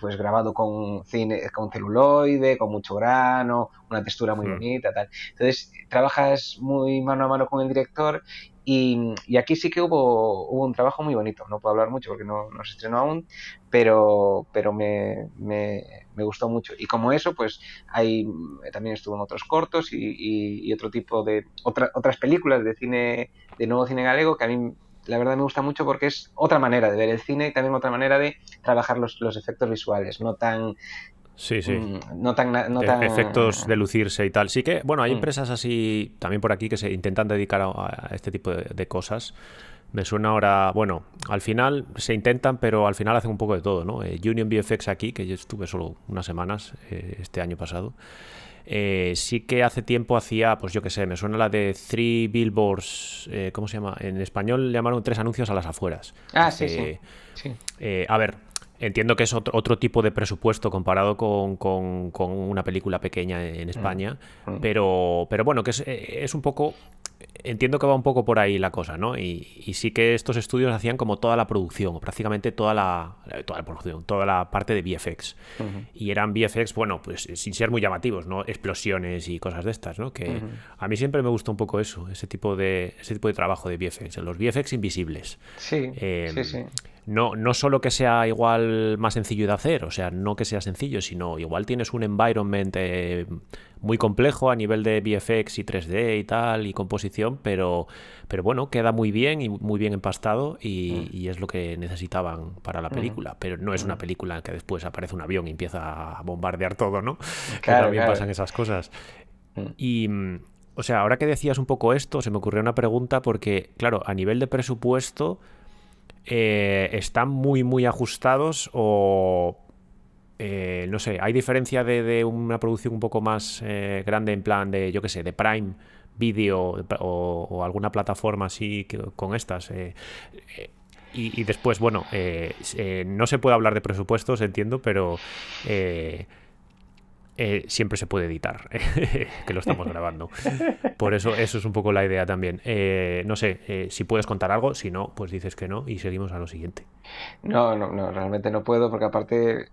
pues grabado con cine con celuloide con mucho grano una textura muy hmm. bonita tal entonces trabajas muy mano a mano con el director y, aquí sí que hubo, hubo un trabajo muy bonito. No puedo hablar mucho porque no, no se estrenó aún, pero, pero me, me, me, gustó mucho. Y como eso, pues hay, también estuvo en otros cortos y, y, otro tipo de otra, otras películas de cine, de nuevo cine galego que a mí la verdad me gusta mucho porque es otra manera de ver el cine y también otra manera de trabajar los, los efectos visuales, no tan Sí, sí. Mm, no tan, no tan... Efectos de lucirse y tal. Sí que, bueno, hay mm. empresas así también por aquí que se intentan dedicar a, este tipo de, cosas. Me suena ahora, bueno, al final se intentan, pero al final hacen un poco de todo, ¿no? Eh, Union VFX aquí, que yo estuve solo unas semanas eh, este año pasado. Eh, sí que hace tiempo hacía, pues yo qué sé, me suena la de Three Billboards, ¿cómo se llama? En español le llamaron tres anuncios a las afueras. Ah, sí, sí. sí. a ver, Entiendo que es otro, tipo de presupuesto comparado con, una película pequeña en España, mm. Mm. Pero, pero bueno, que es, eh, es, un poco... Entiendo que va un poco por ahí la cosa, ¿no? Y, sí que estos estudios hacían como toda la producción, prácticamente toda la, toda la producción, toda la parte de VFX. Y eran VFX, bueno, pues sin ser muy llamativos, ¿no? Explosiones y cosas de estas, ¿no? Que a mí siempre me gusta un poco eso, ese tipo de, ese tipo de trabajo de VFX, los VFX invisibles. Sí, sí, em, sí no, no solo que sea igual más sencillo de hacer, o sea, no que sea sencillo, sino igual tienes un environment eh, muy complejo a nivel de VFX y 3D y tal, y composición, pero, pero bueno, queda muy bien y muy bien empastado y, mm. es lo que necesitaban para la mm. película. Pero no es una mm. película en que después aparece un avión y empieza a bombardear todo, ¿no? *laughs* que también pasan esas cosas. Y, o sea, ahora que decías un poco esto, se me ocurrió una pregunta porque, claro, a nivel de presupuesto eh, están muy, muy ajustados o... Eh, no sé, ¿hay diferencia de, una producción un poco más eh, grande en plan de, yo qué sé, de Prime Video o, alguna plataforma así con estas? Y, y, después, bueno, no se puede hablar de presupuestos, entiendo, pero eh, siempre se puede editar, *laughs* que lo estamos grabando. Por eso, eso es un poco la idea también. Eh, no sé, eh, si puedes contar algo, si no, pues dices que no y seguimos a lo siguiente. No, no, no, realmente no puedo porque aparte...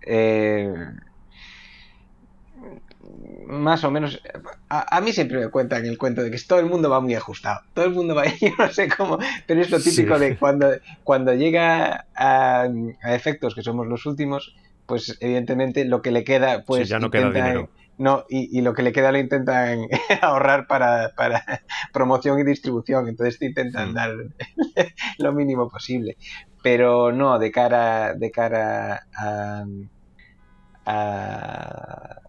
más o menos, a, mí siempre me cuentan el cuento de que todo el mundo va muy ajustado, todo el mundo va, *laughs* yo no sé cómo, pero es lo típico de cuando, cuando llega a efectos que somos los últimos, pues evidentemente lo que le queda, pues ya no queda dinero. No, y, lo que le queda lo intentan *laughs* ahorrar para, *laughs* promoción y distribución, entonces te intentan mm. dar *laughs* lo mínimo posible. Pero no, de cara, de cara a, a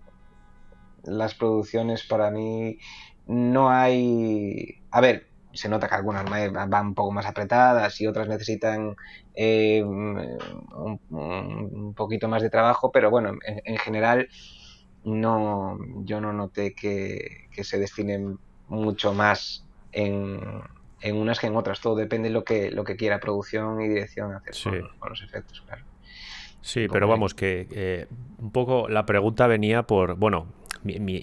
las producciones para mí no hay... A ver, se nota que algunas van un poco más apretadas y otras necesitan eh, un, poquito más de trabajo, pero bueno, en, general no, yo no noté que, se destinen mucho más en, en, unas que en otras. Todo depende de lo que, lo que quiera producción y dirección hacer con, los efectos, claro. Sí, pero vamos, que eh, un poco la pregunta venía por, bueno, mi,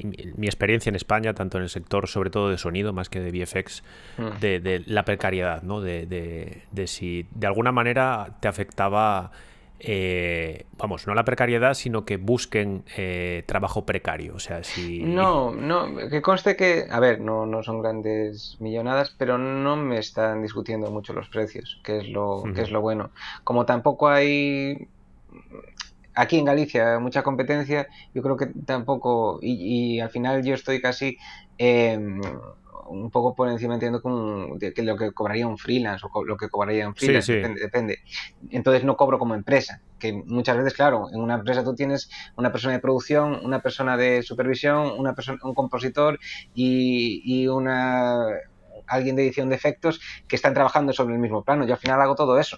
experiencia en España, tanto en el sector sobre todo de sonido, más que de VFX, mm. de, la precariedad, ¿no? De, si de alguna manera te afectaba, eh, vamos, no la precariedad, sino que busquen eh, trabajo precario. O sea, si... No, no, que conste que, a ver, no, no son grandes millonadas, pero no me están discutiendo mucho los precios, que es lo, que es lo bueno. Como tampoco hay aquí en Galicia mucha competencia, yo creo que tampoco, y, al final yo estoy casi em, un poco por encima, entiendo, de, que lo que cobraría un freelance o lo que cobraría un freelance, Depende, depende, Entonces no cobro como empresa, que muchas veces, claro, en una empresa tú tienes una persona de producción, una persona de supervisión, una persona, un compositor y, y una alguien de edición de efectos que están trabajando sobre el mismo plano. Yo al final hago todo eso.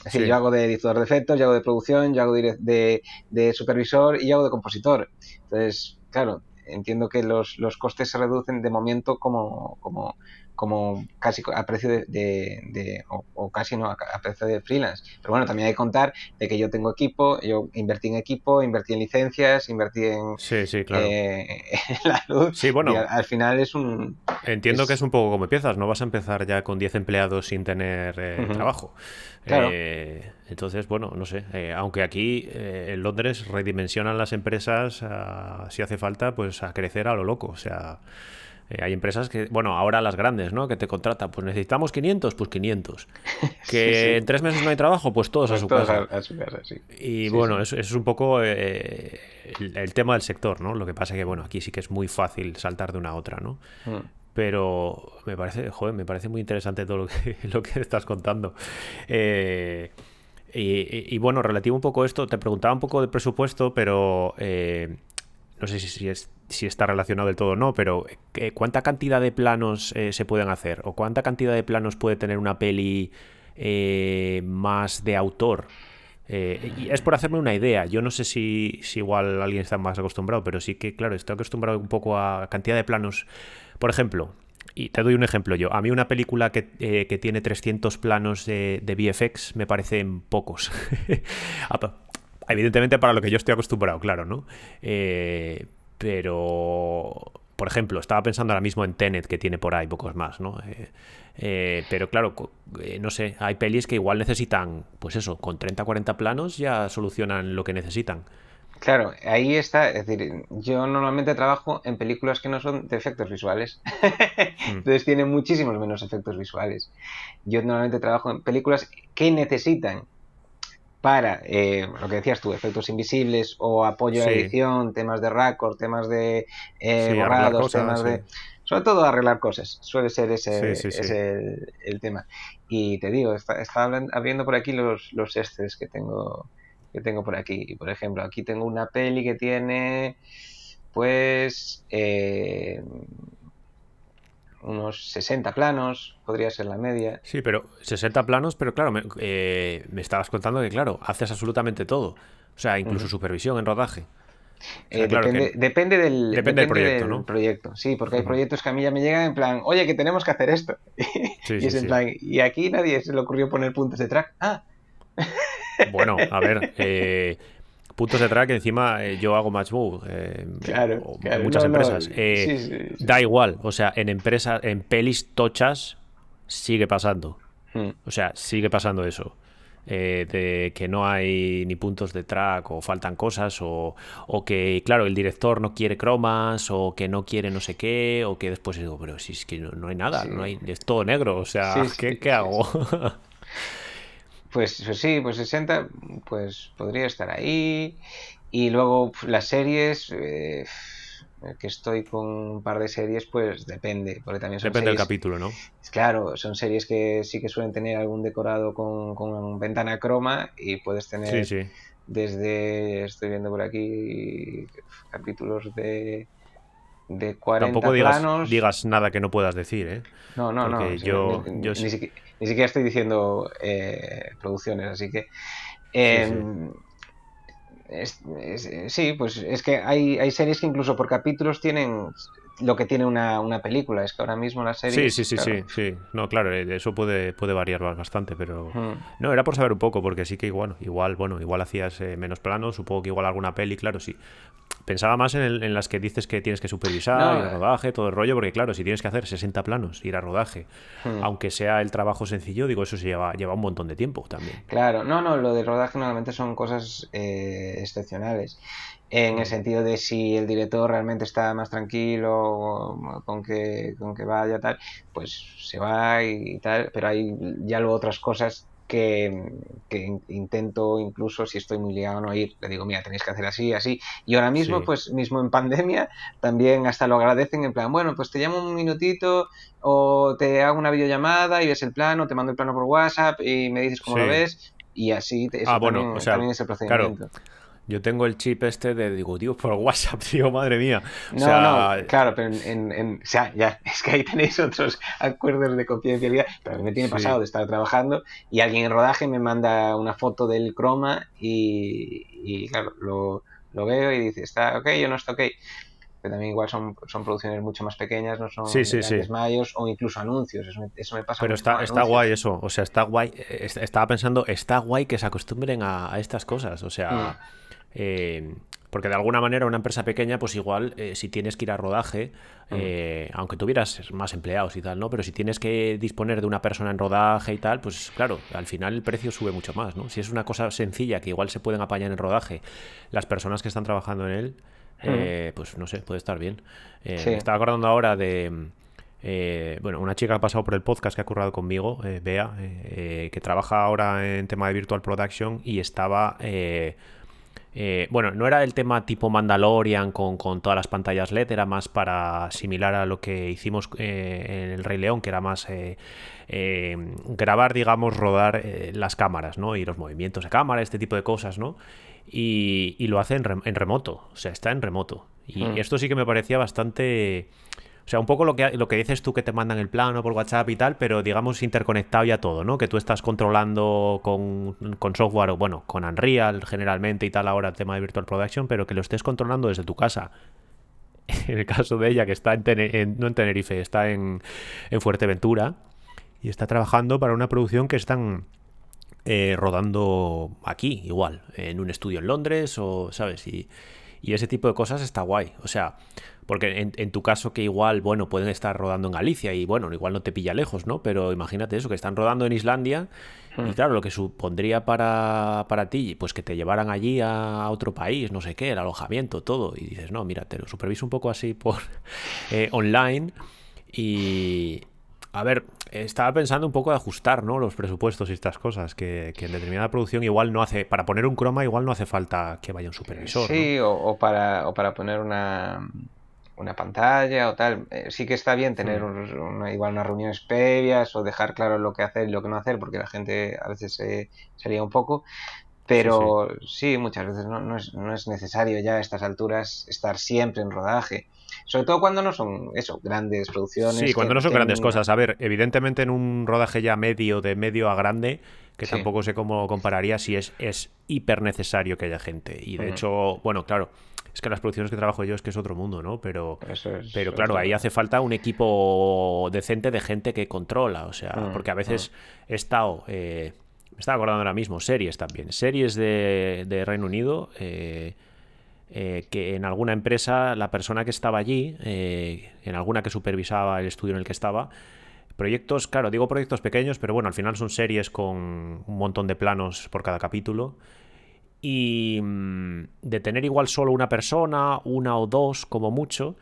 Es decir, yo hago de editor de efectos, yo hago de producción, yo hago de, de, supervisor y yo hago de compositor. Entonces, claro, entiendo que los, los costes se reducen de momento como, como, como casi a precio de, de, o, casi no a, precio de freelance. Pero bueno, también hay que contar de que yo tengo equipo, yo invertí en equipo, invertí en licencias, invertí en, sí, sí, claro. Eh, *laughs* la luz. Sí, bueno. al, final es un... Entiendo que es un poco como empiezas, no vas a empezar ya con 10 empleados sin tener eh, trabajo. Claro. Eh, entonces, bueno, no sé, aunque aquí en Londres redimensionan las empresas, si hace falta, pues a crecer a lo loco, o sea... Eh, hay empresas que, bueno, ahora las grandes, ¿no? Que te contratan, pues necesitamos 500, pues 500. *laughs* Que en tres meses no hay trabajo, pues todos a pues su casa. Y bueno, Eso, es un poco eh, el, tema del sector, ¿no? Lo que pasa que, bueno, aquí sí que es muy fácil saltar de una a otra, ¿no? Mm. Pero me parece, joder, me parece muy interesante todo lo que, *laughs* lo estás contando. Eh, y, bueno, relativo un poco a esto, te preguntaba un poco de presupuesto, pero no sé si, es, si está relacionado del todo o no, pero eh, ¿cuánta cantidad de planos eh, se pueden hacer? ¿O cuánta cantidad de planos puede tener una peli eh, más de autor? y es por hacerme una idea. Yo no sé si, si, igual alguien está más acostumbrado, pero sí que, claro, estoy acostumbrado un poco a cantidad de planos. Por ejemplo, y te doy un ejemplo yo. A mí una película que, tiene 300 planos de, de VFX me parecen pocos. *laughs* Evidentemente para lo que yo estoy acostumbrado, claro, ¿no? Eh, pero, por ejemplo, estaba pensando ahora mismo en Tenet, que tiene por ahí pocos más, ¿no? Eh, eh, pero claro, no sé, hay pelis que igual necesitan, pues eso, con 30 40 planos ya solucionan lo que necesitan. Claro, ahí está, es decir, yo normalmente trabajo en películas que no son de efectos visuales, *laughs* mm. entonces tienen muchísimos menos efectos visuales. Yo normalmente trabajo en películas que necesitan para eh, lo que decías tú, efectos invisibles o apoyo a edición, temas de record, temas de eh, borrados, temas de... Sobre todo arreglar cosas, suele ser ese, el, tema. Y te digo, está, abriendo por aquí los, los que tengo, que tengo por aquí. Por ejemplo, aquí tengo una peli que tiene, pues, eh, unos 60 planos, podría ser la media. Sí, pero 60 planos, pero claro, me, eh, me estabas contando que, claro, haces absolutamente todo. O sea, incluso supervisión en rodaje. Eh, depende, del, depende, del proyecto, ¿no? proyecto, sí, porque hay proyectos que a mí ya me llegan en plan, oye, que tenemos que hacer esto. *laughs* y es en plan, y aquí nadie se le ocurrió poner puntos de track. Ah. *laughs* Bueno, a ver, eh, puntos de track encima eh, yo hago match move eh, claro, en muchas empresas. eh, da igual o sea en empresas en pelis tochas sigue pasando. Hmm. o sea sigue pasando eso. De que no hay ni puntos de track o faltan cosas o, que claro el director no quiere cromas o que no quiere no sé qué o que después digo pero si es que no, hay nada no hay es todo negro o sea ¿qué, ¿qué hago? *laughs* Pues, pues, sí, pues 60, pues podría estar ahí. Y luego las series, eh, que estoy con un par de series, pues depende. Porque también depende del capítulo, ¿no? Claro, son series que sí que suelen tener algún decorado con, con ventana croma y puedes tener desde, estoy viendo por aquí, capítulos de de 40 Tampoco digas, digas nada que no puedas decir, ¿eh? No, no, no. Yo, ni, siquiera, estoy diciendo eh, producciones, así que... Em, sí, pues es que hay, hay series que incluso por capítulos tienen lo que tiene una, una, película. Es que ahora mismo la serie. Sí, sí, sí, sí, sí. No, claro, eh, eso puede, puede variar bastante, pero. No, era por saber un poco, porque sí que igual, igual, bueno, igual hacías eh, menos planos, supongo que igual alguna peli, claro, sí. Pensaba más en, las que dices que tienes que supervisar, ir a rodaje, todo el rollo, porque claro, si tienes que hacer 60 planos, ir a rodaje, aunque sea el trabajo sencillo, digo, eso se lleva, lleva un montón de tiempo también. Claro, no, no, lo de rodaje normalmente son cosas eh, excepcionales en el sentido de si el director realmente está más tranquilo con que, con que vaya tal, pues se va y, tal, pero hay ya luego otras cosas que, intento incluso si estoy muy ligado a no ir, le digo, mira, tenéis que hacer así, así. Y ahora mismo, pues mismo en pandemia, también hasta lo agradecen en plan, bueno, pues te llamo un minutito o te hago una videollamada y ves el plano, te mando el plano por WhatsApp y me dices cómo lo ves y así, eso ah, bueno, también, es el procedimiento. Yo tengo el chip este de, digo, tío, por WhatsApp, *laughs* tío, madre mía. no, no, claro, pero en, o sea, ya, *laughs* es que ahí tenéis otros *laughs* acuerdos de confidencialidad, pero a mí me tiene pasado de estar trabajando y alguien en rodaje me manda una foto del croma y, claro, lo, veo y dice, ¿está ok o no está ok? Pero también igual son, son producciones mucho más pequeñas, no son sí, sí, mayos o incluso anuncios, eso me, eso me pasa. Pero está, está guay eso, o sea, está guay, estaba pensando, está guay que se acostumbren a, estas cosas, o sea... Mm. Eh, porque de alguna manera una empresa pequeña, pues igual eh, si tienes que ir a rodaje, eh, aunque tuvieras más empleados y tal, ¿no? Pero si tienes que disponer de una persona en rodaje y tal, pues claro, al final el precio sube mucho más, ¿no? Si es una cosa sencilla que igual se pueden apañar en rodaje las personas que están trabajando en él, pues no sé, puede estar bien. estaba acordando ahora de... bueno, una chica que ha pasado por el podcast que ha currado conmigo, Bea, que trabaja ahora en tema de virtual production y estaba eh, bueno, no era el tema tipo Mandalorian con, todas las pantallas LED, era más para similar a lo que hicimos eh, en el Rey León, que era más eh, grabar, digamos, rodar las cámaras, ¿no? Y los movimientos de cámara, este tipo de cosas, ¿no? Y, lo hace en, remoto, o sea, está en remoto. Y mm. esto sí que me parecía bastante sea, un poco lo que, lo que dices tú que te mandan el plano por WhatsApp y tal, pero digamos interconectado ya todo, ¿no? Que tú estás controlando con, software, o bueno, con Unreal generalmente y tal ahora el tema de Virtual Production, pero que lo estés controlando desde tu casa. *laughs* En el caso de ella, que está en, no en Tenerife, está en, Fuerteventura y está trabajando para una producción que están eh, rodando aquí, igual, en un estudio en Londres o, ¿sabes? Y, y ese tipo de cosas está guay. O sea, porque en, tu caso que igual, bueno, pueden estar rodando en Galicia y bueno, igual no te pilla lejos, ¿no? Pero imagínate eso, que están rodando en Islandia y hmm. claro, lo que supondría para, para ti, pues que te llevaran allí a otro país, no sé qué, el alojamiento, todo. Y dices, no, mira, te lo superviso un poco así por *laughs* eh, online y, a ver, estaba pensando un poco de ajustar, ¿no? Los presupuestos y estas cosas, que, en determinada producción igual no hace, para poner un croma igual no hace falta que vaya un supervisor. Sí, o, para, o para poner una, una pantalla o tal. Eh, sí que está bien tener igual unas reuniones previas o dejar claro lo que hacer y lo que no hacer, porque la gente a veces se, sería un poco. Pero sí, muchas veces no, no, es, no es necesario ya a estas alturas estar siempre en rodaje. Sobre todo cuando no son, eso, grandes producciones. Sí, cuando no son grandes cosas. A ver, evidentemente en un rodaje ya medio, de medio a grande, que tampoco sé cómo compararía si es, es hiper necesario que haya gente. Y de hecho, bueno, claro, es que las producciones que trabajo yo es que es otro mundo, ¿no? Pero, pero claro, ahí hace falta un equipo decente de gente que controla, o sea, mm, porque a veces mm. he estado, eh, me estaba acordando ahora mismo, series también, series de, de Reino Unido, eh, eh, que en alguna empresa la persona que estaba allí, en alguna que supervisaba el estudio en el que estaba, proyectos, claro, digo proyectos pequeños, pero bueno, al final son series con un montón de planos por cada capítulo y mm, de tener igual solo una persona, una o dos como mucho,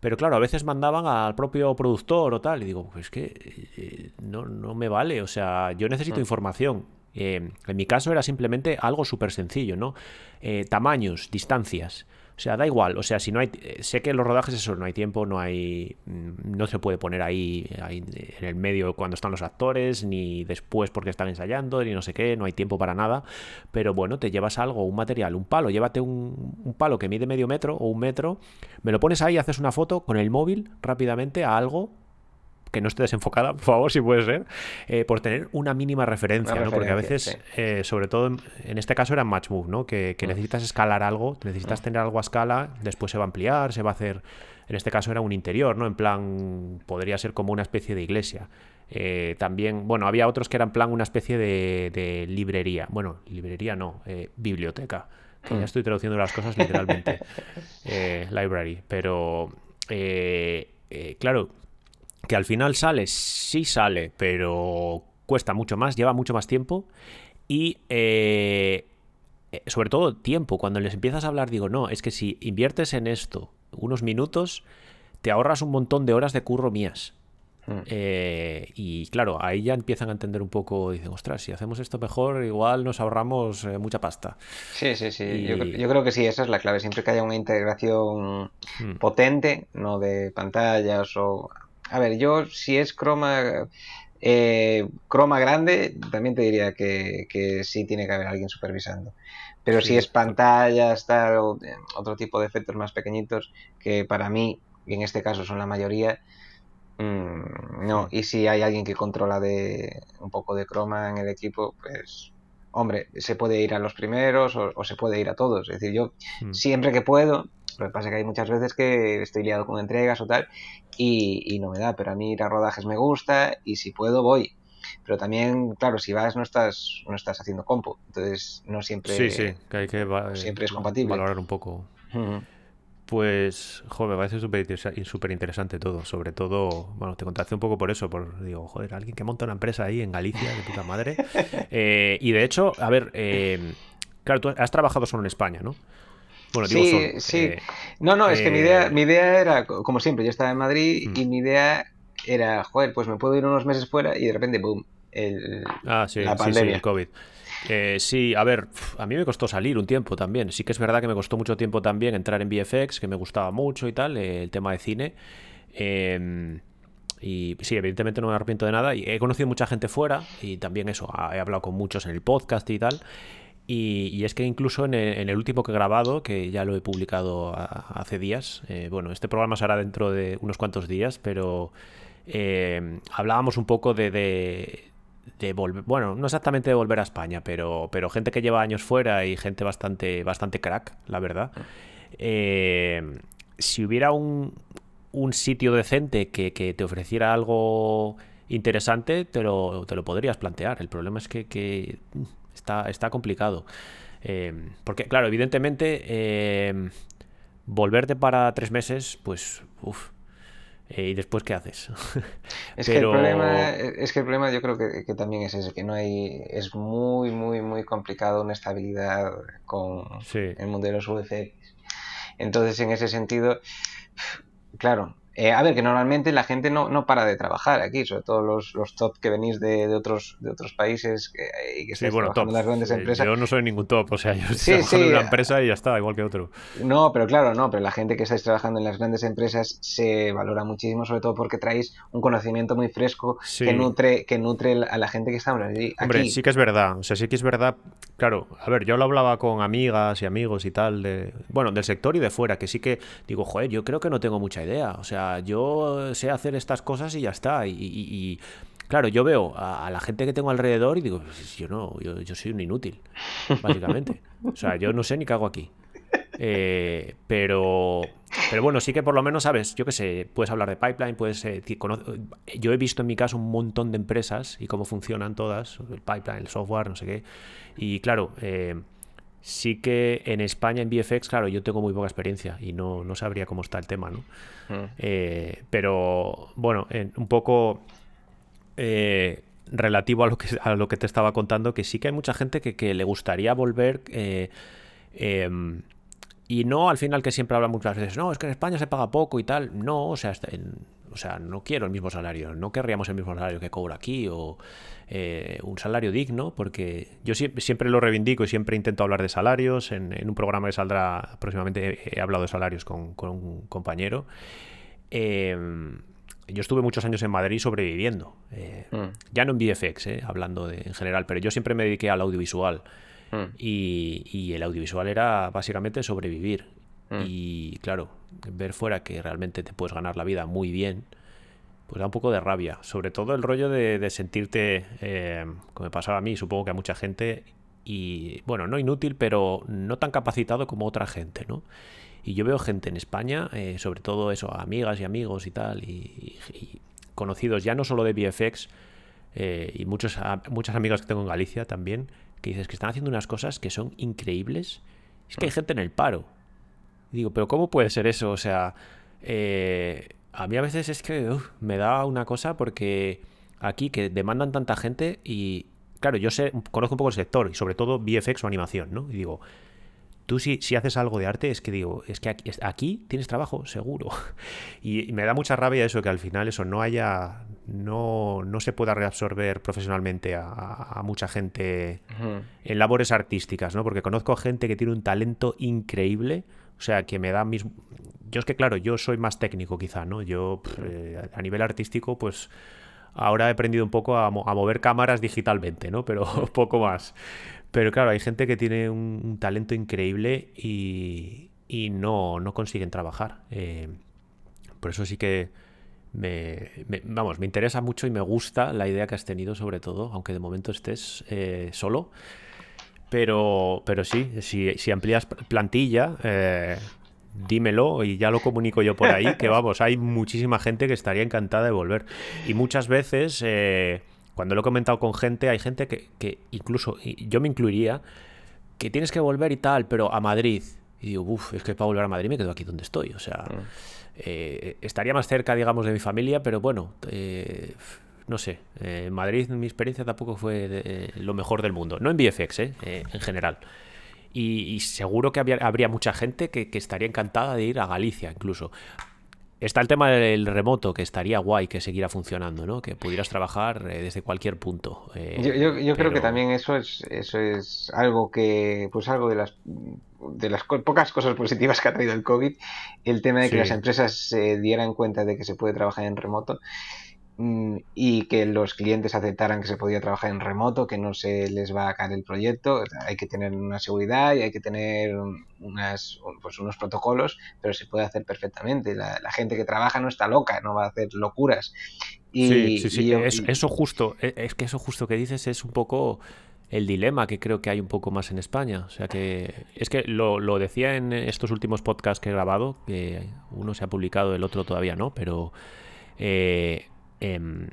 pero claro, a veces mandaban al propio productor o tal, y digo, pues que eh, no, no, me vale, o sea, yo necesito mm. información. Eh, en mi caso era simplemente algo súper sencillo, ¿no? Eh, tamaños, distancias. O sea, da igual. O sea, si no hay. Eh, sé que los rodajes eso no hay tiempo, no hay. Mm, no se puede poner ahí, en el medio cuando están los actores, ni después porque están ensayando, ni no sé qué, no hay tiempo para nada. Pero bueno, te llevas algo, un material, un palo, llévate un, palo que mide medio metro o un metro, me lo pones ahí, haces una foto con el móvil rápidamente a algo que no esté desenfocada, *laughs* por favor, si puede ser, eh, por tener una mínima referencia, ¿no? Porque a veces, eh, sobre todo en, este caso era Match Move, ¿no? Que, mm. necesitas escalar algo, necesitas mm. tener algo a escala, después se va a ampliar, se va a hacer, en este caso era un interior, ¿no? En plan, podría ser como una especie de iglesia. Eh, también, bueno, había otros que eran plan una especie de, librería. Bueno, librería no, biblioteca. Que ya mm. estoy traduciendo las cosas literalmente. *laughs* library. Pero, claro, que al final sale, sí sale, pero cuesta mucho más, lleva mucho más tiempo y eh, eh, sobre todo tiempo. Cuando les empiezas a hablar, digo, no, es que si inviertes en esto unos minutos, te ahorras un montón de horas de curro mías. Hmm. Eh, y claro, ahí ya empiezan a entender un poco, dicen, ostras, si hacemos esto mejor, igual nos ahorramos mucha pasta. Sí, sí, sí. Yo, creo que sí, esa es la clave. Siempre que haya una integración hmm. potente, no de pantallas o a ver, yo si es croma, eh, croma grande, también te diría que, sí tiene que haber alguien supervisando. Pero si es pantallas, tal, o eh, otro tipo de efectos más pequeñitos, que para mí, y en este caso son la mayoría, mm, no. Y si hay alguien que controla de un poco de croma en el equipo, pues hombre, se puede ir a los primeros o, se puede ir a todos. Es decir, yo hmm. siempre que puedo, lo que pasa es que hay muchas veces que estoy liado con entregas o tal y, no me da, pero a mí ir a rodajes me gusta y si puedo voy. Pero también, claro, si vas no estás no estás haciendo compo, entonces no siempre, sí, sí, que hay que siempre es compatible. Valorar un poco. Pues, joder, me parece súper interesante todo. Sobre todo, bueno, te contacté un poco por eso, por, digo, joder, alguien que monta una empresa ahí en Galicia, de puta madre. *laughs* Eh, y de hecho, a ver, eh, claro, tú has trabajado solo en España, ¿no? Bueno, digo sí, sí. Eh, no, no, es que mi idea, mi idea era, como siempre, yo estaba en Madrid y mm. mi idea era, joder, pues me puedo ir unos meses fuera y de repente, boom, el, ah, sí, la pandemia. Sí, el COVID. Eh, sí, a ver, a mí me costó salir un tiempo también. Sí que es verdad que me costó mucho tiempo también entrar en VFX, que me gustaba mucho y tal, eh, el tema de cine. Em, y sí, evidentemente no me arrepiento de nada. Y he conocido mucha gente fuera y también eso, he hablado con muchos en el podcast y tal. Y, es que incluso en el, último que he grabado, que ya lo he publicado hace días, eh, bueno, este programa será dentro de unos cuantos días, pero hablábamos un poco de, de volver, bueno, no exactamente de volver a España, pero, pero gente que lleva años fuera y gente bastante, bastante crack, la verdad. Eh, si hubiera un, un sitio decente que, te ofreciera algo interesante, te lo, te lo podrías plantear. El problema es que, está, está complicado. Eh, porque, claro, evidentemente, eh, volverte para tres meses, pues, uff, eh, ¿Y después qué haces? *laughs* es, que el problema, es que el problema yo creo que, también es ese, que no hay, es muy, muy, muy complicado una estabilidad con el mundo de los VFX. Entonces, en ese sentido, claro, eh, a ver, que normalmente la gente no, no para de trabajar aquí, sobre todo los, los top que venís de, de otros, de otros países que, y que sí, bueno, top. en las grandes empresas. yo no soy ningún top, o sea, yo estoy trabajando en una empresa y ya está, igual que otro. No, pero claro, no, pero la gente que estáis trabajando en las grandes empresas se valora muchísimo, sobre todo porque traéis un conocimiento muy fresco que nutre que nutre a la gente que está aquí. Hombre, sí que es verdad, o sea, sí que es verdad. Claro, a ver, yo lo hablaba con amigas y amigos y tal, de, bueno, del sector y de fuera, que sí que digo, joder, yo creo que no tengo mucha idea, o sea, yo sé hacer estas cosas y ya está. Y, claro, yo veo a, la gente que tengo alrededor y digo, pues, yo no, yo, soy un inútil, *laughs* básicamente. O sea, yo no sé ni qué hago aquí. Eh, pero, pero bueno, sí que por lo menos sabes, yo qué sé, puedes hablar de pipeline, puedes... Eh, yo he visto en mi caso un montón de empresas y cómo funcionan todas, el pipeline, el software, no sé qué. Y claro, eh, Sí que en España, en VFX, claro, yo tengo muy poca experiencia y no, no sabría cómo está el tema, ¿no? Mm. Eh, pero bueno, un poco eh, relativo a lo, que, a lo que te estaba contando, que sí que hay mucha gente que, le gustaría volver. Eh, em, y no al final que siempre habla muchas veces, no, es que en España se paga poco y tal. No, o sea, o sea, no quiero el mismo salario, no querríamos el mismo salario que cobro aquí o eh, un salario digno, porque yo siempre, lo reivindico y siempre intento hablar de salarios. En, un programa que saldrá próximamente he, hablado de salarios con, un compañero. Em, yo estuve muchos años en Madrid sobreviviendo, eh, mm. ya no en VFX, eh, hablando de, en general, pero yo siempre me dediqué al audiovisual. Mm. Y, el audiovisual era básicamente sobrevivir. Mm. Y claro, ver fuera que realmente te puedes ganar la vida muy bien pues da un poco de rabia. Sobre todo el rollo de, sentirte, eh, como me pasaba a mí, supongo que a mucha gente, y bueno, no inútil, pero no tan capacitado como otra gente, ¿no? Y yo veo gente en España, eh, sobre todo eso, amigas y amigos y tal, y, conocidos ya no solo de VFX, eh, y muchos, muchas amigas que tengo en Galicia también, que dices que están haciendo unas cosas que son increíbles. Es que hay gente en el paro. Digo, pero ¿cómo puede ser eso? O sea, eh, a mí a veces es que me da una cosa porque aquí que demandan tanta gente y, claro, yo sé, conozco un poco el sector y sobre todo VFX o animación, ¿no? Y digo, tú si, si haces algo de arte, es que digo, es que aquí, tienes trabajo, seguro. *laughs* Y, me da mucha rabia eso, que al final eso no haya, no, no se pueda reabsorber profesionalmente a, mucha gente en labores artísticas, ¿no? Porque conozco gente que tiene un talento increíble, o sea, que me da mismo... Yo es que, claro, yo soy más técnico quizá, ¿no? Yo eh, a nivel artístico, pues ahora he aprendido un poco a, a mover cámaras digitalmente, ¿no? Pero *laughs* poco más. Pero claro, hay gente que tiene un, talento increíble y, no, no, consiguen trabajar. Eh, por eso sí que me, vamos, me interesa mucho y me gusta la idea que has tenido sobre todo, aunque de momento estés eh, solo. Pero, pero sí, si, amplías plantilla, eh, dímelo y ya lo comunico yo por ahí, que *laughs* vamos, hay muchísima gente que estaría encantada de volver. Y muchas veces cuando lo he comentado con gente, hay gente que, incluso, yo me incluiría, que tienes que volver y tal, pero a Madrid. Y digo, uff, es que para volver a Madrid me quedo aquí donde estoy. O sea, mm. eh, estaría más cerca, digamos, de mi familia, pero bueno, eh, no sé. Eh, en Madrid mi experiencia tampoco fue lo mejor del mundo. No en VFX, en general. Y, seguro que habría mucha gente que, que, estaría encantada de ir a Galicia, incluso. Está el tema del remoto, que estaría guay que siguiera funcionando, ¿no? Que pudieras trabajar eh, desde cualquier punto. Eh, yo, creo que también eso es, eso es algo que, pues algo de las de las pocas cosas positivas que ha traído el COVID, el tema de que las empresas se dieran cuenta de que se puede trabajar en remoto y que los clientes aceptaran que se podía trabajar en remoto, que no se les va a caer el proyecto. Hay que tener una seguridad y hay que tener unas, pues unos protocolos, pero se puede hacer perfectamente. La, gente que trabaja no está loca, no va a hacer locuras. Y, sí, sí, sí. eso justo, e, es que eso justo que dices es un poco el dilema que creo que hay un poco más en España. O sea que es que lo, lo decía en estos últimos podcasts que he grabado, que uno se ha publicado, el otro todavía no, pero eh, Em,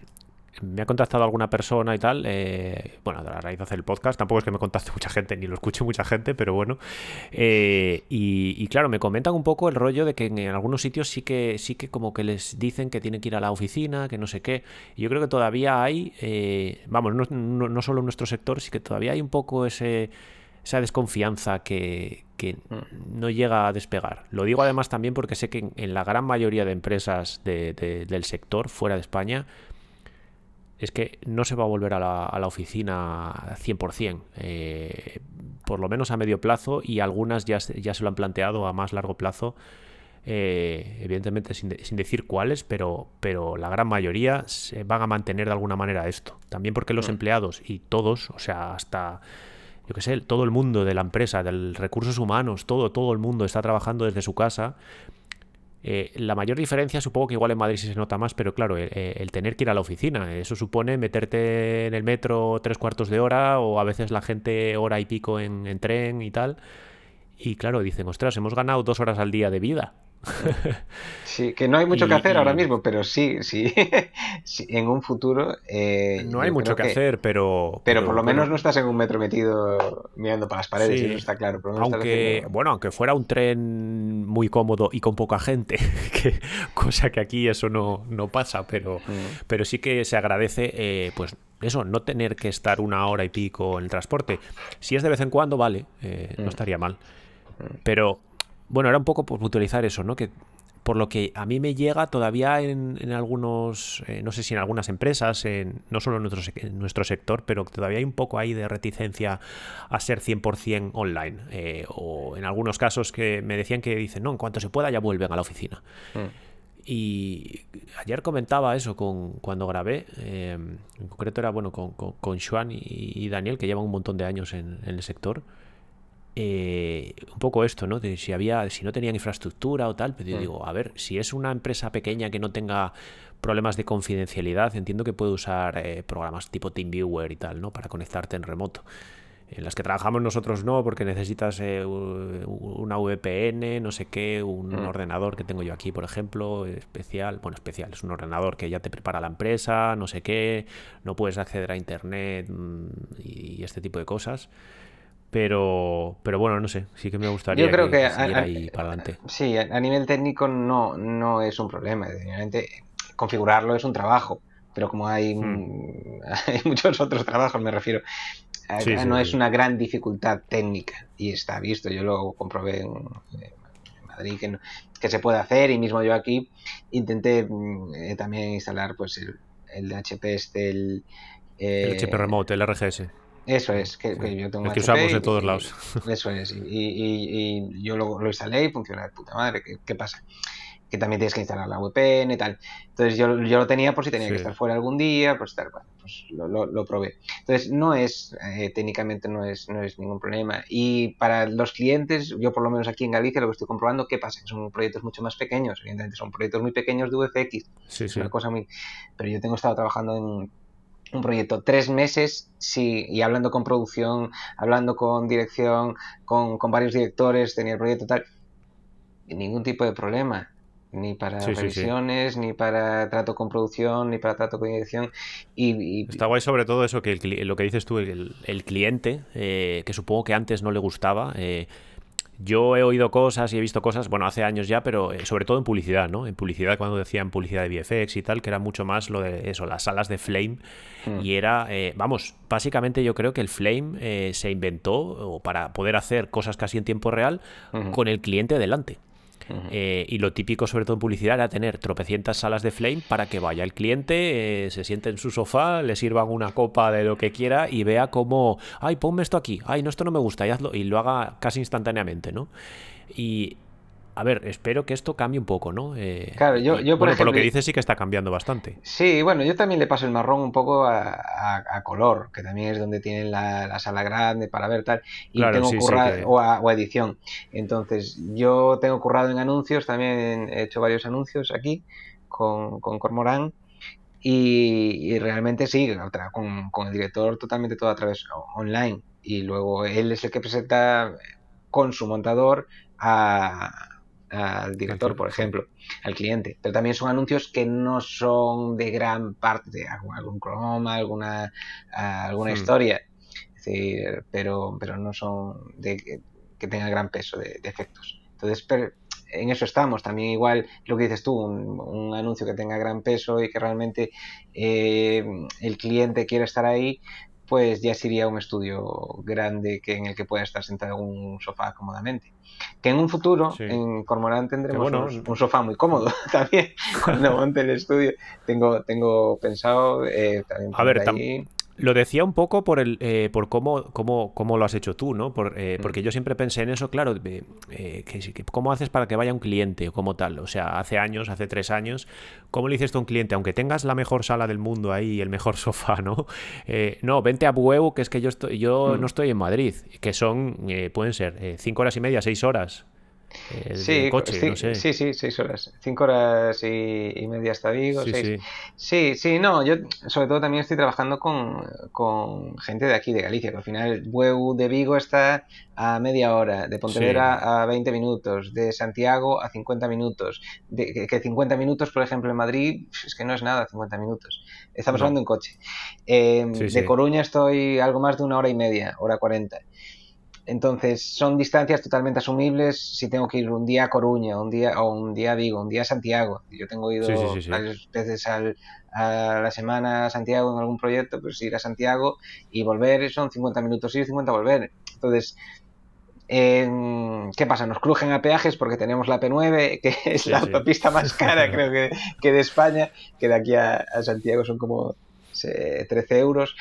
me ha contactado alguna persona y tal, eh, bueno, a raíz de hacer el podcast, tampoco es que me contacte *laughs* mucha gente, ni lo escuche mucha gente, pero bueno, eh, y, claro, me comentan un poco el rollo de que en, algunos sitios sí que, sí que como que les dicen que tienen que ir a la oficina, que no sé qué, y yo creo que todavía hay, eh, vamos, no, no, solo en nuestro sector, sí que todavía hay un poco ese, esa desconfianza que, mm. no llega a despegar. Lo digo además también porque sé que en, la gran mayoría de empresas del sector fuera de España, es que no se va a volver a la, a la oficina 100%, eh, por lo menos a medio plazo y algunas ya, ya se lo han planteado a más largo plazo, eh, evidentemente sin, decir cuáles, pero, pero la gran mayoría se van a mantener de alguna manera esto. También porque los mm. empleados y todos, o sea, hasta yo qué sé, todo el mundo de la empresa, de recursos humanos, todo, todo el mundo está trabajando desde su casa eh, la mayor diferencia supongo que igual en Madrid sí se nota más, pero claro, eh, el, tener que ir a la oficina, eso supone meterte en el metro tres cuartos de hora o a veces la gente hora y pico en, en tren y tal. Y claro, dicen, ostras, hemos ganado dos horas al día de vida. *laughs* Sí, que no hay mucho que hacer ahora mismo, pero sí, *laughs* sí, en un futuro... Eh, no hay mucho que, hacer, pero, pero... por lo menos no estás en un metro metido mirando para las paredes, eso está claro. aunque, bueno, aunque fuera un tren muy cómodo y con poca gente, *laughs* que, cosa que aquí eso no, no pasa, pero, mm. pero sí que se agradece, eh, pues eso, no tener que estar una hora y pico en el transporte. Si es de vez en cuando, vale, eh, no mm. estaría mal. Mm. Pero bueno, era un poco por utilizar eso, ¿no? Que por lo que a mí me llega todavía en, algunos, eh, no sé si en algunas empresas, en, no solo en nuestro, en nuestro sector, pero todavía hay un poco ahí de reticencia a ser 100% online. Eh, o en algunos casos que me decían que dicen, no, en cuanto se pueda ya vuelven a la oficina. Mm. Y ayer comentaba eso con, cuando grabé, eh, en concreto era bueno con, con, Xuan y, Daniel, que llevan un montón de años en, en el sector eh, un poco esto, ¿no? De si había, si no tenían infraestructura o tal, pero yo mm. digo, a ver, si es una empresa pequeña que no tenga problemas de confidencialidad, entiendo que puede usar eh, programas tipo TeamViewer y tal, ¿no? Para conectarte en remoto. En las que trabajamos nosotros no, porque necesitas eh, una VPN, no sé qué, un mm. ordenador que tengo yo aquí, por ejemplo, especial. Bueno, especial, es un ordenador que ya te prepara la empresa, no sé qué, no puedes acceder a internet mm, y este tipo de cosas. Pero, pero bueno, no sé, sí que me gustaría Yo creo que, ahí para adelante. Sí, a, nivel técnico no, no es un problema. configurarlo es un trabajo, pero como hay, hmm. *laughs* hay muchos otros trabajos, me refiero, no es una gran dificultad técnica y está visto. Yo lo comprobé en, Madrid que, que, se puede hacer y mismo yo aquí intenté mm, eh, también instalar pues el, el HP este, el... el HP Remote, el RGS. Eso es, que, yo tengo El que usamos en todos lados. *laughs* Eso es, y, y, yo lo, lo, instalé y funciona de puta madre. ¿Qué, ¿Qué, pasa? Que también tienes que instalar la VPN y tal. Entonces yo, yo lo tenía por si tenía que estar fuera algún día, pues tal, bueno, pues lo, lo, probé. Entonces no es, eh, técnicamente no es, no es ningún problema. Y para los clientes, yo por lo menos aquí en Galicia lo que estoy comprobando, ¿qué pasa? Que son proyectos mucho más pequeños, evidentemente son proyectos muy pequeños de VFX. Sí, sí. Una cosa muy... Pero yo tengo estado trabajando en un proyecto tres meses, sí, y hablando con producción, hablando con dirección, con, varios directores, tenía el proyecto tal, ningún tipo de problema, ni para revisiones, ni para trato con producción, ni para trato con dirección. Y, Está guay sobre todo eso, que lo que dices tú, el, el cliente, eh, que supongo que antes no le gustaba, eh, yo he oído cosas y he visto cosas, bueno, hace años ya, pero eh, sobre todo en publicidad, ¿no? En publicidad, cuando decían publicidad de VFX y tal, que era mucho más lo de eso, las salas de Flame. Hmm. Y era, eh, vamos, básicamente yo creo que el Flame eh, se inventó para poder hacer cosas casi en tiempo real con el cliente delante. Eh, y lo típico, sobre todo en publicidad, era tener tropecientas salas de flame para que vaya el cliente, eh, se siente en su sofá, le sirvan una copa de lo que quiera y vea cómo, ay, ponme esto aquí, ay, no, esto no me gusta, y hazlo, y lo haga casi instantáneamente, ¿no? Y a ver, espero que esto cambie un poco, ¿no? Eh, claro, yo, yo por, por lo que dices sí que está cambiando bastante. Sí, bueno, yo también le paso el marrón un poco a, color, que también es donde tienen la, sala grande para ver tal, y tengo currado, o, a, edición. Entonces, yo tengo currado en anuncios, también he hecho varios anuncios aquí con, con Cormorán, y, realmente sí, con, con el director totalmente todo a través online, y luego él es el que presenta con su montador a al director, por ejemplo, al cliente. Pero también son anuncios que no son de gran parte, de algún croma, alguna, alguna hmm. historia. pero, pero no son de que, tengan gran peso de, efectos. Entonces, en eso estamos. También igual lo que dices tú, un, anuncio que tenga gran peso y que realmente eh, el cliente quiere estar ahí, pues ya sería un estudio grande que en el que pueda estar sentado en un sofá cómodamente. Que en un futuro, en Cormorán tendremos un, sofá muy cómodo *laughs* también. Cuando monte el estudio, tengo, tengo pensado eh, también a ver. Lo decía un poco por el eh, por cómo, cómo, cómo, lo has hecho tú, ¿no? Por, eh, mm. porque yo siempre pensé en eso, claro, eh, que, ¿cómo haces para que vaya un cliente o como tal? O sea, hace años, hace tres años, ¿cómo le dices tú a un cliente? Aunque tengas la mejor sala del mundo ahí el mejor *laughs* sofá, ¿no? no, vente a Bueu, que es que yo, estoy, yo mm. no estoy en Madrid, que son, pueden ser cinco horas y media, seis horas sí, sí, sí, seis horas. Cinco horas y, media hasta Vigo. Sí, sí, sí. no, yo sobre todo también estoy trabajando con, gente de aquí, de Galicia, que al final Bueu de Vigo está a media hora, de Pontevedra a 20 minutos, de Santiago a 50 minutos, de, que 50 minutos, por ejemplo, en Madrid, es que no es nada 50 minutos. Estamos hablando en coche. Em, de Coruña estoy algo más de una hora y media, hora 40. Entonces, son distancias totalmente asumibles si tengo que ir un día a Coruña, un día, o un día a Vigo, un día a Santiago. Yo tengo ido varias veces a la semana a Santiago en algún proyecto, pues ir a Santiago y volver son 50 minutos ir y 50 volver. Entonces, ¿qué pasa? Nos crujen a peajes porque tenemos la P9, *laughs* que es la autopista más *laughs* cara, creo que, que, de España, que de aquí a, a Santiago son como 13 euros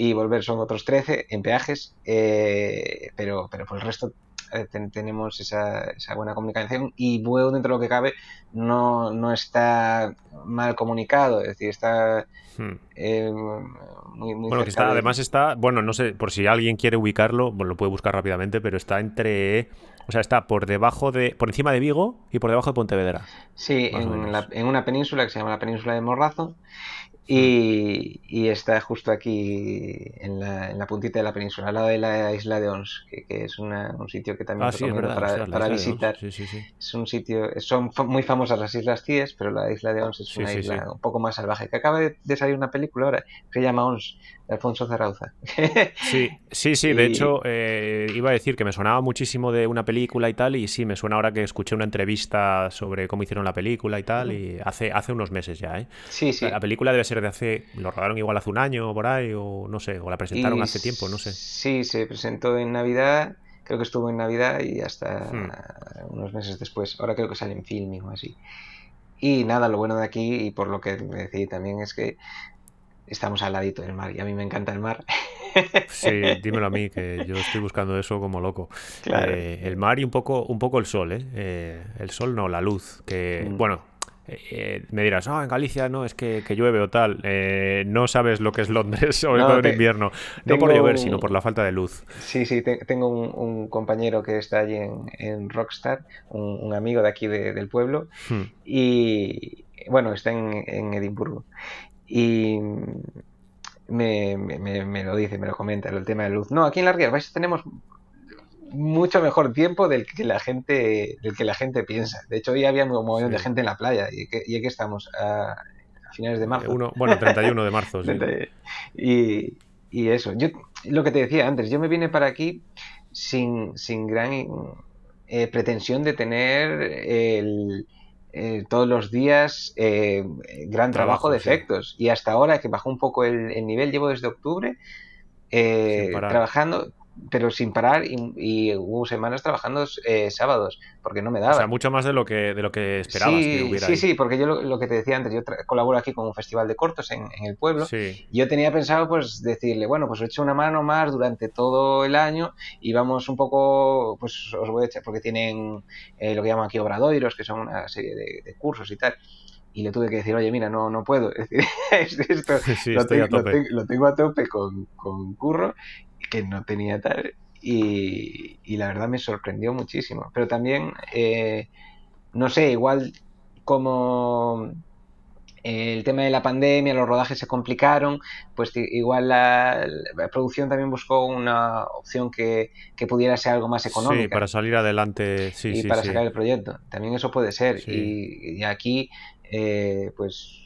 y volver son otros 13 en peajes, eh, pero, pero por el resto eh, tenemos esa, esa, buena comunicación y Bueu, dentro de lo que cabe, no, no está mal comunicado, es decir, está hmm. eh, muy, muy Bueno, que está, además está, bueno, no sé, por si alguien quiere ubicarlo, bueno, lo puede buscar rápidamente, pero está entre o sea, está por debajo de. por encima de Vigo y por debajo de Pontevedra. Sí, en, en, una península que se llama la península de Morrazo. Y, está justo aquí en la, en la, puntita de la península, al lado de la isla de Ons, que, es un sitio que también ah, para, para visitar. es un sitio, son muy famosas las Islas Cíes, pero la isla de Ons es una isla un poco más salvaje. Que acaba de, salir una película ahora que se llama Ons, de Alfonso Zarauza. *laughs* sí, sí, sí. De hecho, eh, iba a decir que me sonaba muchísimo de una película y tal, y sí, me suena ahora que escuché una entrevista sobre cómo hicieron la película y tal, y hace, hace unos meses ya, ¿eh? Sí, sí. La película debe ser de hace. Lo rodaron igual hace un año o por ahí, o no sé, o la presentaron hace tiempo, no sé. Sí, se presentó en Navidad, creo que estuvo en Navidad y hasta hmm. unos meses después. Ahora creo que sale en filming o así. Y nada, lo bueno de aquí, y por lo que me decidí también, es que estamos al ladito del mar y a mí me encanta el mar. *laughs* Sí, dímelo a mí, que yo estoy buscando eso como loco. Eh, el mar y un poco, un poco el sol, ¿eh? ¿eh? el sol no, la luz, que, mm. bueno, eh, me dirás, ah, en Galicia no, es que, llueve o tal. Eh, no sabes lo que es Londres, *laughs* sobre todo en invierno. No por llover, sino por la falta de luz. Sí, sí, tengo un, compañero que está allí en, Rockstar, un, amigo de aquí del pueblo, hmm. y bueno, está en, Edimburgo. Y me, me, lo dice, me lo comenta, el tema de luz. No, aquí en las Rías tenemos mucho mejor tiempo del que la gente del que la gente piensa. De hecho, hoy había un montón de gente en la playa y que, y que estamos a, finales de marzo. Uno, bueno, 31 de marzo. *laughs* sí. y, y, eso, yo lo que te decía antes, yo me vine para aquí sin, sin gran eh, pretensión de tener el, eh, todos los días eh, gran trabajo, de efectos. Y hasta ahora que bajó un poco el, el nivel, llevo desde octubre trabajando pero sin parar y, hubo semanas trabajando eh, sábados porque no me daba. O sea, mucho más de lo que, de lo que esperabas sí, que hubiera. Sí, sí, porque yo lo, que te decía antes, yo colaboro aquí con un festival de cortos en, el pueblo. Sí. Y yo tenía pensado pues decirle, bueno, pues he hecho una mano más durante todo el año y vamos un poco, pues os voy a echar, porque tienen eh, lo que llaman aquí obradoiros, que son una serie de, cursos y tal y le tuve que decir, oye, mira, no, no puedo. *laughs* Es decir, *laughs* esto *laughs* sí, lo, tengo, lo, tengo, a tope con, con curro que no tenía tal. Y, y, la verdad me sorprendió muchísimo. Pero también, eh, no sé, igual como el tema de la pandemia, los rodajes se complicaron, pues igual la, producción también buscó una opción que, pudiera ser algo más económica. Sí, para salir adelante, sí, y para sacar el proyecto. También eso puede ser. Y, aquí, eh, pues,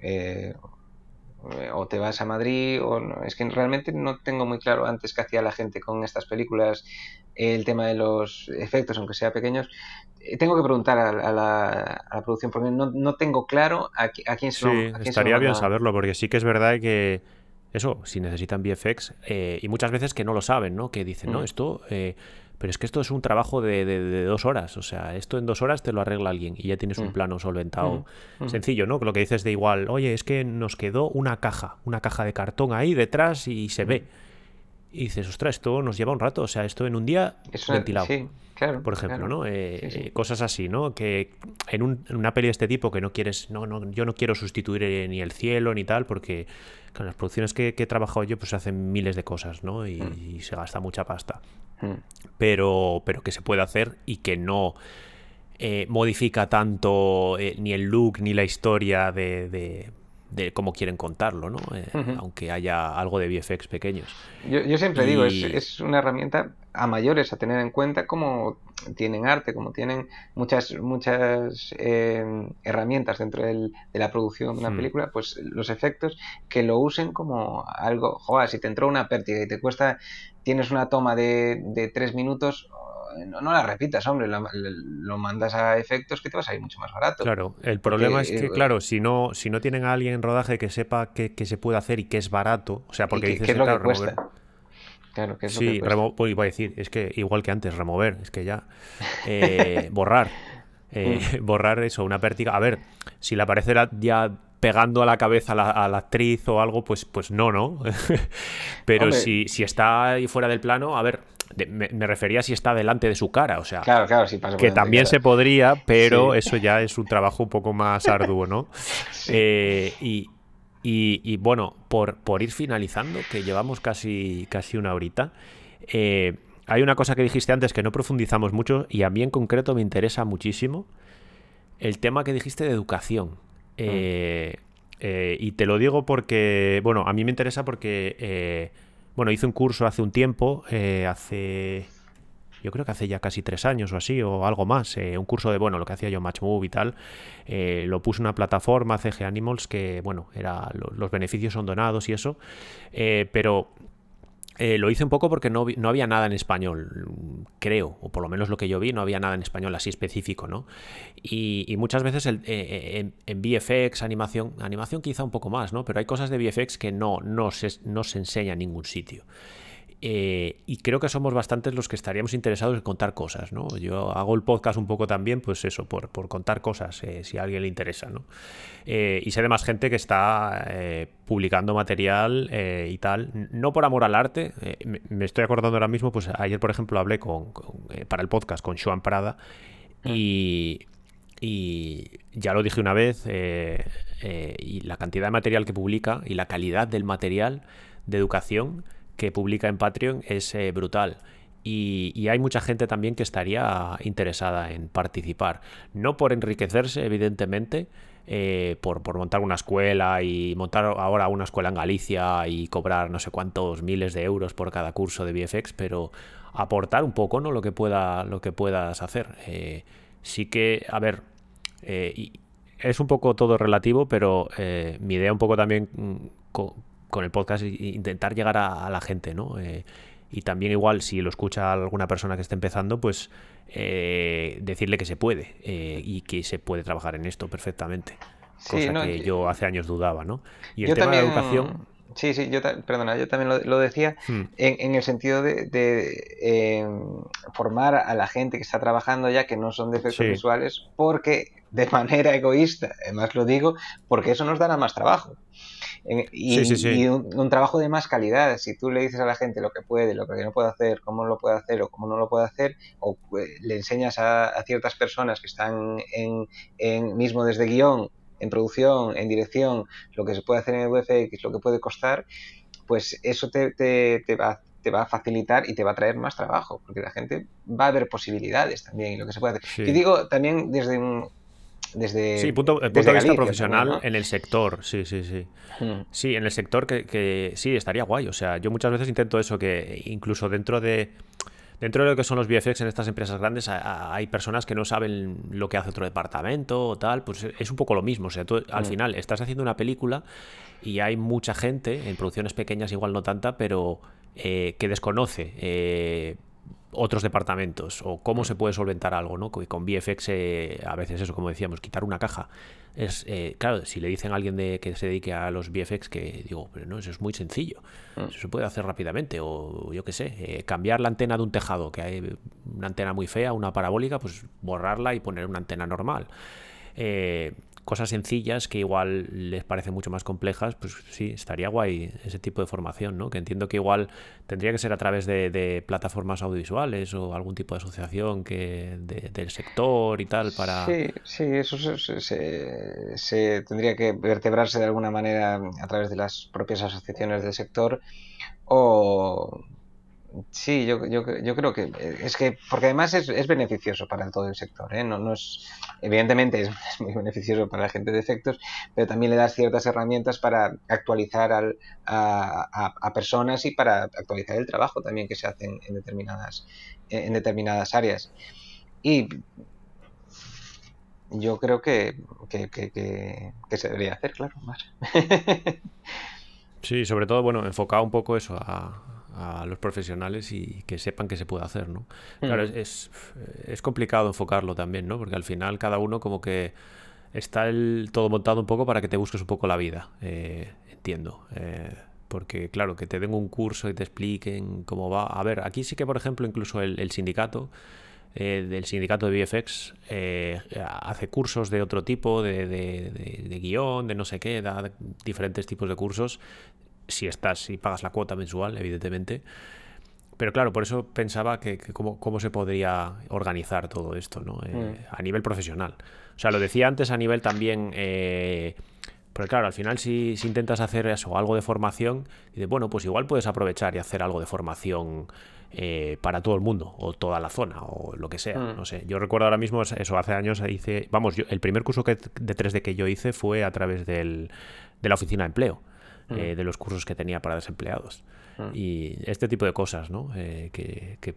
eh, eh, o te vas a Madrid o no. Es que realmente no tengo muy claro antes qué hacía la gente con estas películas, el tema de los efectos, aunque sea pequeños. Eh, tengo que preguntar a, la, producción porque no, no, tengo claro a, quién se sí, estaría bien saberlo porque sí que es verdad que eso, si necesitan VFX eh, y muchas veces que no lo saben, ¿no? Que dicen, no, esto... Pero es que esto es un trabajo de, dos horas. O sea, esto en dos horas te lo arregla alguien y ya tienes un mm. plano solventado. Mm. Mm. Sencillo, ¿no? Lo que dices de igual, oye, es que nos quedó una caja, una caja de cartón ahí detrás y se ve. Y dices, ostras, esto nos lleva un rato. O sea, esto en un día ventilado. Sí, claro. Por ejemplo, ¿no? Eh, cosas así, ¿no? Que en, una peli de este tipo que no quieres, no, no, yo no quiero sustituir eh, ni el cielo ni tal, porque con las producciones que, he trabajado yo, pues se hacen miles de cosas, ¿no? y se gasta mucha pasta. Hmm. Pero, pero que se puede hacer y que no eh, modifica tanto eh, ni el look ni la historia de, de, cómo quieren contarlo, ¿no? Eh, aunque haya algo de VFX pequeños. Yo, siempre digo, es, es, una herramienta a mayores a tener en cuenta como tienen arte, como tienen muchas muchas herramientas dentro de la producción de una hmm. película, pues los efectos que lo usen como algo, joder, si te entró una pérdida y te cuesta tienes una toma de, de tres minutos, no, la repitas, hombre, lo, mandas a efectos que te va a salir mucho más barato. Claro, el problema es que, eh, claro, si no, si no tienen a alguien en rodaje que sepa qué, se puede hacer y que es barato, o sea, porque dices, ¿qué es lo que cuesta? Claro, que es sí, lo pues iba a decir, es que igual que antes, remover, es que ya. Eh, *laughs* borrar. Eh, mm. *laughs* borrar eso, una pértiga. A ver, si la aparece ya pegando a la cabeza a la, actriz o algo, pues, pues no, ¿no? *laughs* Pero si, si, está ahí fuera del plano, a ver, me, refería si está delante de su cara, o sea, claro, claro, que también se podría, pero eso ya es un trabajo un poco más arduo, ¿no? *laughs* Eh, y, bueno, por, por, ir finalizando, que llevamos casi, casi una horita, eh, hay una cosa que dijiste antes que no profundizamos mucho y a mí en concreto me interesa muchísimo, el tema que dijiste de educación. Mm. Eh, y te lo digo porque, bueno, a mí me interesa porque bueno, hice un curso hace un tiempo, eh, hace. Yo creo que hace ya casi tres años o así, o algo más. Eh, un curso de, bueno, lo que hacía yo, MatchMove y tal. Eh, lo puse en una plataforma, CG Animals, que, bueno, era, los beneficios son donados y eso. pero eh, lo hice un poco porque no, no, había nada en español, creo, o por lo menos lo que yo vi, no había nada en español así específico, ¿no? Y, muchas veces el, eh, en, VFX, animación, animación quizá un poco más, ¿no? Pero hay cosas de VFX que no, no, se, no se enseña en ningún sitio. Eh, y creo que somos bastantes los que estaríamos interesados en contar cosas, ¿no? Yo hago el podcast un poco también, pues eso, por, contar cosas, eh, si a alguien le interesa, ¿no? Eh, y sé de más gente que está publicando material y tal, no por amor al arte, me, estoy acordando ahora mismo, pues ayer, por ejemplo, hablé con, para el podcast con Joan Prada mm. y, y ya lo dije una vez, y la cantidad de material que publica y la calidad del material de educación que publica en Patreon es eh, brutal. Y, hay mucha gente también que estaría interesada en participar. No por enriquecerse, evidentemente, eh, por, montar una escuela y montar ahora una escuela en Galicia y cobrar no sé cuántos miles de euros por cada curso de VFX, pero aportar un poco ¿no? lo, que pueda, lo que puedas hacer. Eh, sí que, a ver, es un poco todo relativo, pero mi idea un poco también mm, con el podcast intentar llegar a, la gente, ¿no? Eh, y también igual si lo escucha alguna persona que esté empezando, pues eh, decirle que se puede eh, y que se puede trabajar en esto perfectamente. Cosa que yo hace años dudaba, ¿no? Y el tema de educación... Sí, sí, yo, perdona, yo también lo, decía hmm. en, el sentido de, formar a la gente que está trabajando ya que no son de efectos visuales, porque de manera egoísta, además lo digo, porque eso nos dará más trabajo y, un, trabajo de más calidad. Si tú le dices a la gente lo que puede, lo que no puede hacer, cómo lo puede hacer o cómo no lo puede hacer, o eh, le enseñas a, ciertas personas que están en, mismo desde guion, en producción, en dirección, lo que se puede hacer en el VFX, lo que puede costar, pues eso te, te, va te va a facilitar y te va a traer más trabajo, porque la gente va a ver posibilidades también y lo que se puede hacer. Y digo también desde un, desde. Sí, punto, punto de vista profesional en el sector, sí, sí, sí. Hmm. Sí, en el sector que, sí, estaría guay. O sea, yo muchas veces intento eso, que incluso dentro de. Dentro de lo que son los VFX en estas empresas grandes, hay personas que no saben lo que hace otro departamento o tal, pues es un poco lo mismo. O sea, tú al hmm. final estás haciendo una película y hay mucha gente, en producciones pequeñas igual no tanta, pero eh, que desconoce eh, otros departamentos o cómo se puede solventar algo, ¿no? Con VFX eh, a veces eso, como decíamos, quitar una caja. Es, eh, claro, si le dicen a alguien de, que se dedique a los VFX que digo, pero no, eso es muy sencillo, mm. eso se puede hacer rápidamente o yo qué sé, eh, cambiar la antena de un tejado, que hay una antena muy fea, una parabólica, pues borrarla y poner una antena normal cosas sencillas que igual les parecen mucho más complejas, pues sí, estaría guay ese tipo de formación, ¿no? Que entiendo que igual tendría que ser a través de, plataformas audiovisuales o algún tipo de asociación que del sector y tal para... Sí, sí, eso se, se, tendría que vertebrarse de alguna manera a través de las propias asociaciones del sector o Sí, yo, yo, yo, creo que es que, porque además es, es beneficioso para todo el sector, ¿eh? no, no es, evidentemente *laughs* es, muy beneficioso para la gente de efectos, pero también le das ciertas herramientas para actualizar al, a, a, personas y para actualizar el trabajo también que se hace en, determinadas, en determinadas áreas. Y yo creo que, que, que, que se debería hacer, claro, más. *laughs* sí, sobre todo, bueno, enfocado un poco eso a a los profesionales y que sepan que se puede hacer, ¿no? Claro, mm. es, es, complicado enfocarlo también, ¿no? Porque al final cada uno como que está el, todo montado un poco para que te busques un poco la vida, eh, entiendo. Eh, porque claro, que te den un curso y te expliquen cómo va. A ver, aquí sí que, por ejemplo, incluso el, sindicato... Eh, del sindicato de VFX hace cursos de otro tipo, de, de, de, guion, de no sé qué, da diferentes tipos de cursos si estás, si pagas la cuota mensual, evidentemente. pero claro, por eso pensaba que, cómo, se podría organizar todo esto, ¿no? Eh, mm. A nivel profesional. O sea, lo decía antes a nivel también... Eh, pero claro, al final si, intentas hacer eso, algo de formación, dices, bueno, pues igual puedes aprovechar y hacer algo de formación eh, para todo el mundo, o toda la zona, o lo que sea. Mm. No sé. Yo recuerdo ahora mismo, eso, hace años hice. Vamos, yo, el primer curso que, de 3D que yo hice fue a través del, de la oficina de empleo, mm. eh, de los cursos que tenía para desempleados. Mm. Y este tipo de cosas, ¿no? Eh, que,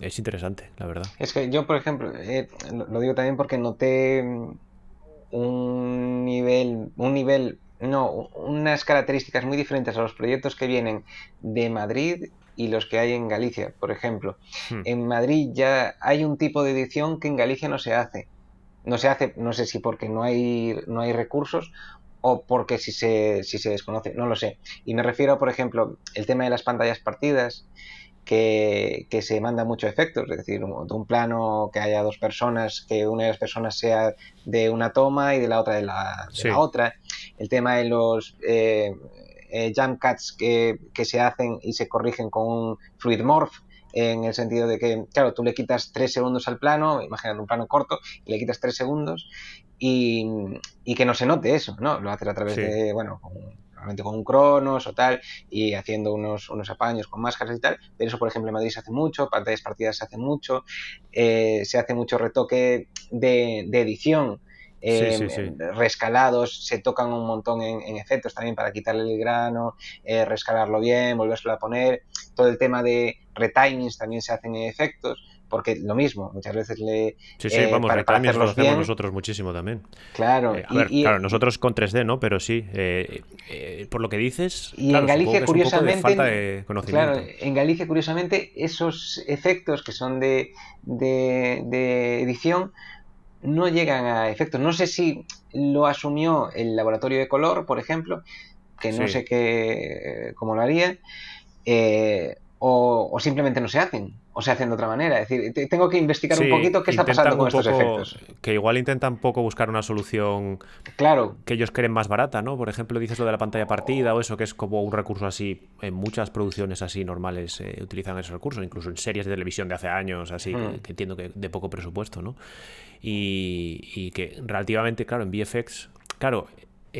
es interesante, la verdad. Es que yo, por ejemplo, lo digo también porque noté un nivel, un nivel, no, unas características muy diferentes a los proyectos que vienen de Madrid y los que hay en Galicia, por ejemplo. Hmm. En Madrid ya hay un tipo de edición que en Galicia no se hace. No se hace, no sé si porque no hay, no hay recursos o porque si se, si se desconoce, no lo sé. Y me refiero, por ejemplo, el tema de las pantallas partidas, que, se manda mucho efectos, es decir, un, un, plano que haya dos personas, que una de las personas sea de una toma y de la otra de la, otra. El tema de los eh, eh, jump cuts que, se hacen y se corrigen con un fluid morph, en el sentido de que, claro, tú le quitas tres segundos al plano, imagínate un plano corto, y le quitas tres segundos y, que no se note eso, ¿no? Lo haces a través de, bueno, con, con un cronos o tal, y haciendo unos, unos apaños con máscaras y tal, pero eso, por ejemplo, en Madrid se hace mucho, pantallas partidas se hace mucho, eh, se hace mucho retoque de, de edición, eh, rescalados, se tocan un montón en, efectos también para quitarle el grano, eh, rescalarlo bien, volvérselo a poner. Todo el tema de retimings también se hacen en efectos, porque lo mismo, muchas veces le. Sí, sí, eh, vamos, retimings lo hacemos nosotros muchísimo también. Claro, claro, nosotros con 3D, ¿no? Pero sí, por lo que dices. Y en Galicia, curiosamente. Claro, en Galicia, curiosamente, esos efectos que son de, de, de edición no llegan a efectos. No sé si lo asumió el laboratorio de color, por ejemplo, que no sé qué, cómo lo haría, eh, o, simplemente no se hacen, o se hacen de otra manera. Es decir, tengo que investigar un poquito qué está pasando con estos efectos. Que igual intentan poco buscar una solución claro. que ellos creen más barata, ¿no? Por ejemplo, dices lo de la pantalla partida o eso, que es como un recurso así, en muchas producciones así normales eh, utilizan ese recurso, incluso en series de televisión de hace años, así, hmm. que, entiendo que de poco presupuesto, ¿no? Y, que relativamente, claro, en VFX, claro,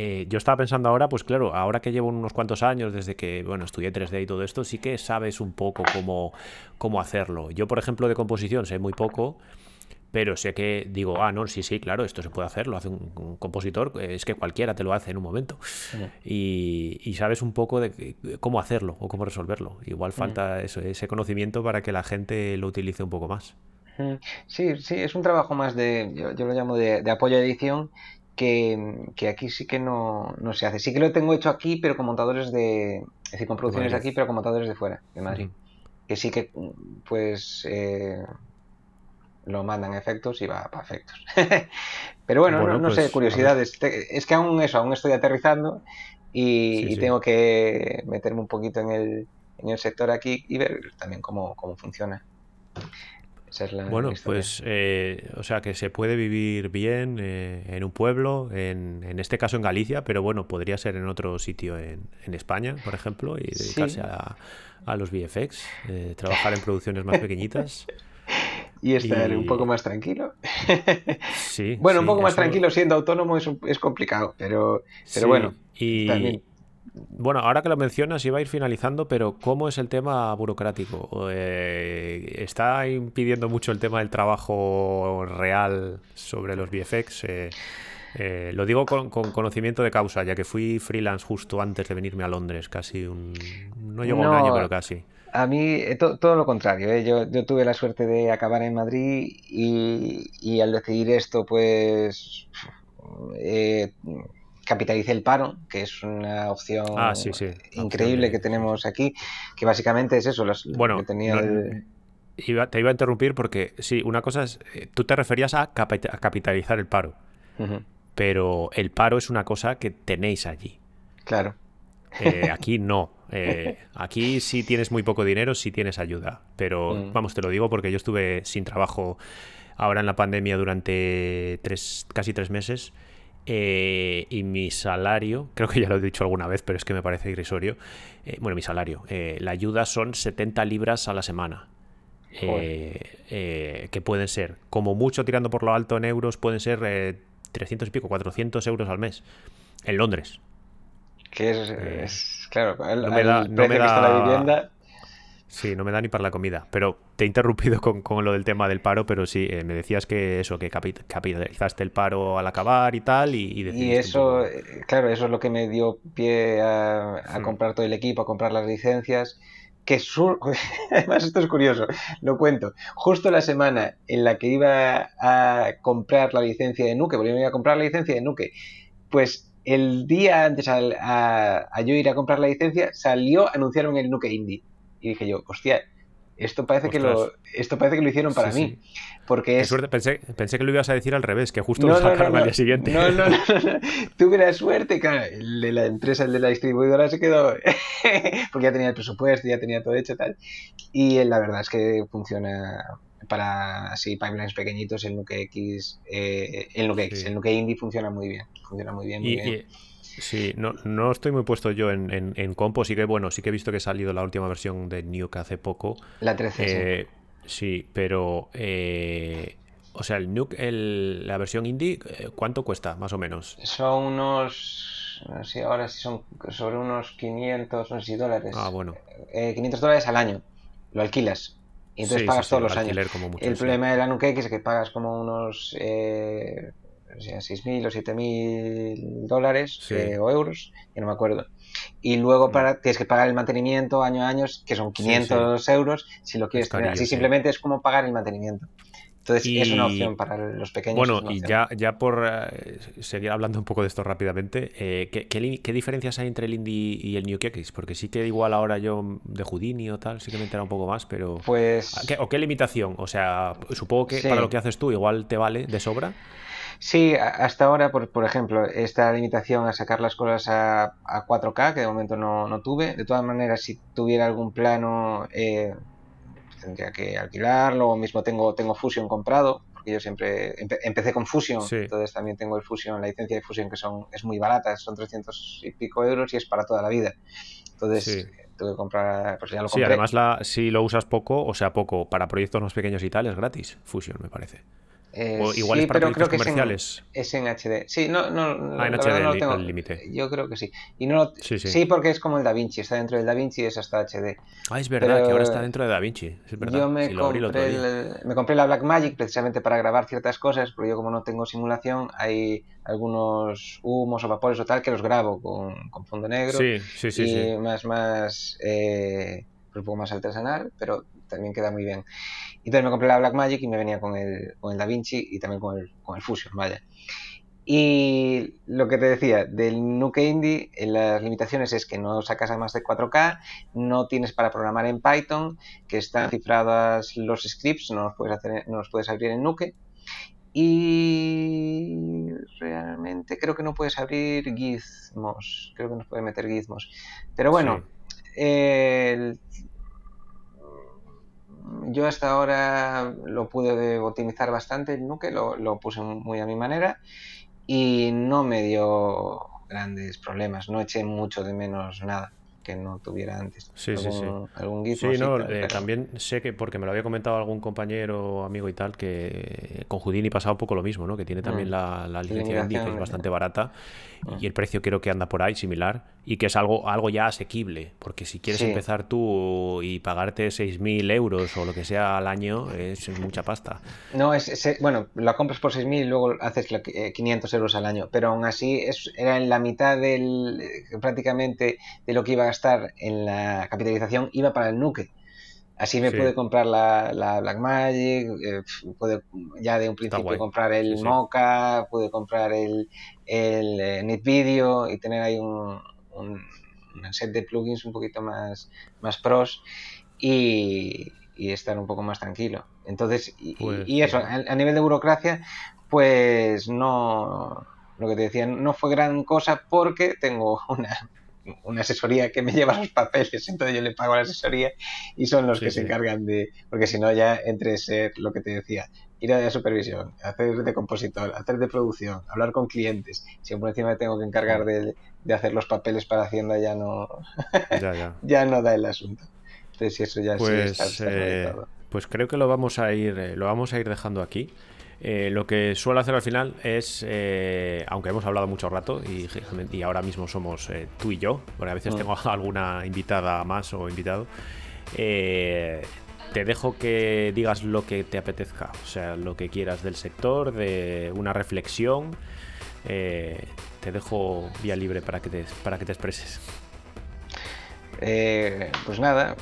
eh, yo estaba pensando ahora, pues claro, ahora que llevo unos cuantos años desde que, bueno, estudié 3D y todo esto, sí que sabes un poco cómo, cómo hacerlo. Yo, por ejemplo, de composición sé muy poco, pero sé que digo, ah, no, sí, sí, claro, esto se puede hacer, lo hace un, compositor, es que cualquiera te lo hace en un momento. Y, sabes un poco de cómo hacerlo o cómo resolverlo. Igual falta eso, ese conocimiento para que la gente lo utilice un poco más. Sí, sí, es un trabajo más de, yo, lo llamo de, apoyo a edición, que, aquí sí que no, se hace. Sí que lo tengo hecho aquí, pero con montadores de, es decir, con producciones de aquí, pero con montadores de fuera, de Madrid. Que sí que, pues, eh, lo mandan efectos y va para efectos. *laughs* pero bueno, no, sé, pues, curiosidades. Es que aún eso, aún estoy aterrizando y, tengo que meterme un poquito en el, en el sector aquí y ver también cómo, cómo funciona bueno, pues, eh, o sea, que se puede vivir bien eh, en un pueblo, en, en, este caso en Galicia, pero bueno, podría ser en otro sitio en, en España, por ejemplo, y dedicarse a, a, los VFX, eh, trabajar en producciones más pequeñitas. *laughs* y estar un poco más tranquilo. sí. Bueno, un poco más tranquilo siendo autónomo es, es complicado, pero, pero bueno. Y, también bueno, ahora que lo mencionas, iba a ir finalizando, pero ¿cómo es el tema burocrático? Eh, ¿Está impidiendo mucho el tema del trabajo real sobre los VFX? Eh, eh, lo digo con, conocimiento de causa, ya que fui freelance justo antes de venirme a Londres, casi un... No llevo un año, pero casi. A mí todo lo contrario, yo, yo, tuve la suerte de acabar en Madrid y, y al decidir esto, pues capitalice el paro, que es una opción ah, increíble que tenemos aquí, que básicamente es eso. bueno, te iba a interrumpir porque sí, una cosa es, eh, tú te referías a, capitalizar el paro, pero el paro es una cosa que tenéis allí. Claro. Eh, aquí no. Eh, aquí sí tienes muy poco dinero, sí tienes ayuda. Pero mm. vamos, te lo digo porque yo estuve sin trabajo ahora en la pandemia durante tres, casi tres meses Eh, y mi salario, *laughs* creo que ya lo he dicho alguna vez, pero es que me parece irrisorio. bueno, mi salario, la ayuda son 70 libras a la semana. que pueden ser, como mucho tirando por lo alto en euros, pueden ser 300 y pico, 400 euros al mes. En Londres. Que es, claro, no me da, no me da... la vivienda Sí, no me da ni para la comida. Pero te he interrumpido *laughs* con, lo del tema del paro, pero sí, eh, me decías que eso, que capitalizaste el paro al acabar y tal. Y, y, eso, eh, claro, eso es lo que me dio pie a, hmm. comprar todo el equipo, a comprar las licencias. Que *laughs* además esto es curioso, lo cuento. Justo la semana en la que iba a comprar la licencia de Nuke, porque yo iba a comprar la licencia de Nuke, pues el día antes a, yo ir a comprar la licencia salió, anunciaron el Nuke Indie y dije yo, hostia, esto parece, que lo, esto parece que lo hicieron para mí. Porque es... suerte, pensé, pensé, que lo ibas a decir al revés, que justo lo sacaron al día siguiente. No, *laughs* no, no, tuve la suerte, claro, el de la empresa, el de la distribuidora se quedó, *laughs* porque ya tenía el presupuesto, ya tenía todo hecho tal. Y la verdad es que funciona para así pipelines pequeñitos, el Nuke X, eh, el Nuke X, el Nuke Indie funciona muy bien, funciona muy bien. Muy bien. Sí, no, no estoy muy puesto yo en, en, compo, sí que bueno, sí que he visto que ha salido la última versión de Nuke hace poco. La 13, eh, sí. pero eh, o sea, el Nuke, el, la versión indie, eh, ¿cuánto cuesta más o menos? Son unos, no sé ahora si son sobre unos 500, no sé si dólares. Ah, bueno. 500 dólares al año, lo alquilas. Y entonces pagas todos los años. el problema de la Nuke X es que pagas como unos o sea, 6.000 o 7.000 dólares eh, o euros, ya no me acuerdo. Y luego mm. para, tienes que pagar el mantenimiento año a año, que son 500 euros, si lo quieres tener. Así simplemente es como pagar el mantenimiento. Entonces es una opción para los pequeños. Bueno, y ya, ya por eh, seguir hablando un poco de esto rápidamente, eh, ¿qué, qué, diferencias hay entre el Indie y el New X? Porque sí que igual ahora yo de Houdini o tal, sí que me entera un poco más, pero... Pues... ¿O qué limitación? O sea, supongo que para lo que haces tú igual te vale de sobra. Sí, hasta ahora, por, por, ejemplo, esta limitación a sacar las cosas a, 4K, que de momento no, tuve. De todas maneras, si tuviera algún plano, eh, tendría que alquilarlo. O mismo tengo, tengo Fusion comprado, porque yo siempre empecé con Fusion. Entonces también tengo el Fusion, la licencia de Fusion, que son, es muy barata, son 300 y pico euros y es para toda la vida. Entonces, tuve que comprar, pues ya lo compré. Sí, además la, si lo usas poco, o sea, poco, para proyectos más pequeños y tal, es gratis Fusion, me parece. Eh, igual sí, es para pero creo que comerciales. Es en, HD. Sí, no, no, ah, en HD no tengo. el límite. Yo creo que sí. Y no, sí, sí. sí, porque es como el DaVinci, está dentro del DaVinci y es hasta HD. Ah, es verdad que ahora está dentro de DaVinci. Es verdad. Yo me, compré me compré la Blackmagic precisamente para grabar ciertas cosas, porque yo como no tengo simulación, hay algunos humos o vapores o tal que los grabo con, con fondo negro. Sí, sí, sí. Y más, más, eh, un poco más artesanal, pero también queda muy bien. Entonces me compré la Blackmagic y me venía con el, con el DaVinci y también con el, con el Fusion, vaya. Y lo que te decía, del Nuke Indie, en las limitaciones es que no sacas a más de 4K, no tienes para programar en Python, que están cifradas los scripts, no los puedes, hacer, no los puedes abrir en Nuke. Y realmente creo que no puedes abrir gizmos, creo que no puedes meter gizmos. Pero bueno, el yo hasta ahora lo pude optimizar bastante el Nuke, lo, lo puse muy a mi manera y no me dio grandes problemas, no eché mucho de menos nada que no tuviera antes. Sí, sí, sí. Algún sí, no, eh, también sé que, porque me lo había comentado algún compañero, amigo y tal, que con Houdini pasaba un poco lo mismo, ¿no? Que tiene también mm. la, la, licencia Indie, que es bastante barata, mm. y el precio creo que anda por ahí, similar, y que es algo, algo ya asequible, porque si quieres empezar tú y pagarte 6.000 euros o lo que sea al año, es mucha pasta. No, es, bueno, la compras por 6.000 y luego haces 500 euros al año, pero aún así es, era en la mitad del, prácticamente de lo que iba a estar en la capitalización iba para el Nuke. Así me pude comprar la, la Blackmagic, eh, pude ya de un principio comprar el Mocha, pude comprar el, el eh, NetVideo y tener ahí un, un, set de plugins un poquito más, más pros y, y estar un poco más tranquilo. Entonces, y, pues eso, a, nivel de burocracia, pues no, lo que te decía, no fue gran cosa porque tengo *laughs* una una asesoría que me *laughs* lleva los papeles, entonces yo le pago la asesoría y son los que se encargan de, porque si no ya entre ser lo que te decía, ir a la supervisión, hacer de compositor, hacer de producción, hablar con clientes. Si por encima me tengo que encargar de, hacer los papeles para Hacienda, ya no, ya, *laughs* no da el asunto. Entonces, eso ya pues, eh, pues creo que lo vamos a ir, eh, lo vamos a ir dejando aquí. Eh, lo que suelo hacer al final es, aunque hemos hablado mucho rato y, y ahora mismo somos tú y yo, porque a veces mm. tengo *laughs* alguna invitada más o invitado, te dejo que digas lo que te apetezca, o sea, lo que quieras del sector, de una reflexión. Eh, te dejo vía libre para que te, para que te expreses. Eh, pues nada,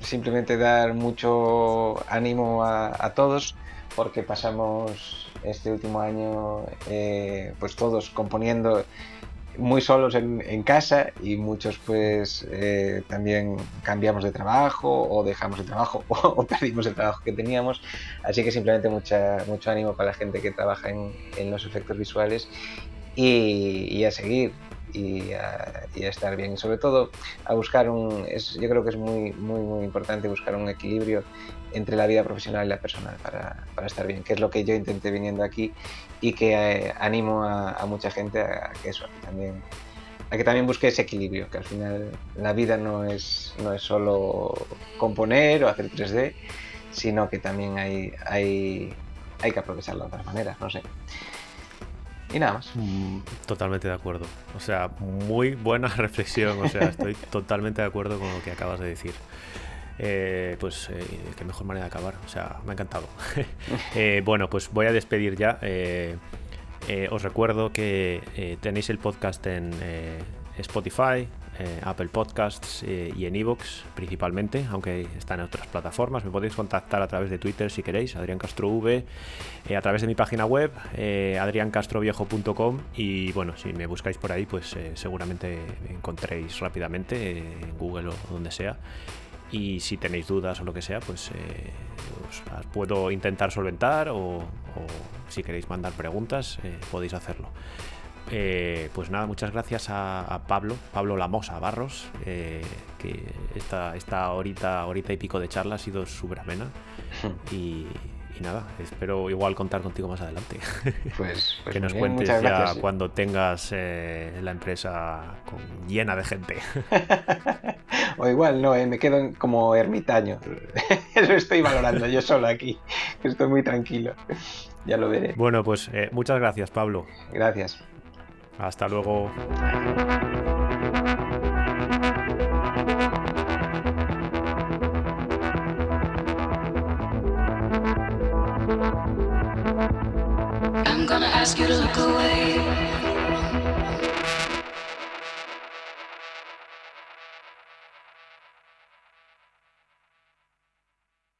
simplemente dar mucho ánimo a, todos porque pasamos este último año eh, pues todos componiendo muy solos en, casa y muchos pues eh, también cambiamos de trabajo o dejamos el trabajo *laughs* o, perdimos el trabajo que teníamos. Así que simplemente mucho ánimo para la gente que trabaja en, los efectos visuales y, a seguir y a, estar bien. Y sobre todo a buscar un... yo creo que es muy, muy, muy importante buscar un equilibrio entre la vida profesional y la personal para, para, estar bien, que es lo que yo intenté viniendo aquí y que eh, animo a, mucha gente a, que eso, también, a que también busque ese equilibrio, que al final la vida no es, no es solo componer o hacer 3D, sino que también hay, hay, hay que aprovecharlo de otras maneras, no sé. Y nada más. Mm, totalmente de acuerdo. O sea, muy buena *laughs* reflexión. O sea, estoy totalmente de acuerdo con lo que acabas de decir. Eh, pues eh, qué mejor manera de acabar. O sea, me ha encantado. *laughs* Eh, bueno, pues voy a despedir ya. os recuerdo que tenéis el podcast en Spotify, Apple Podcasts y en Evox principalmente, aunque están en otras plataformas. Me podéis contactar a través de Twitter si queréis, Adrián Castro V, a través de mi página web, adriancastroviejo.com y bueno, si me buscáis por ahí, pues seguramente me encontréis rápidamente en Google o donde sea y si tenéis dudas o lo que sea, pues eh, os las puedo intentar solventar o, si queréis mandar preguntas, eh, podéis hacerlo. Eh, pues nada, muchas gracias a, Pablo, Pablo Lamosa Barros, que esta, esta horita, horita y pico de charla ha sido súper amena. *laughs* Y, y nada, espero igual contar contigo más adelante. Pues, pues *laughs* que nos cuentes ya cuando tengas eh, la empresa llena de gente. *laughs* o igual no, eh, me quedo como ermitaño. Eso estoy valorando yo solo aquí. Estoy muy tranquilo. Ya lo veré. Bueno, pues eh, muchas gracias, Pablo. Gracias. Hasta luego. I'm gonna ask you to look away.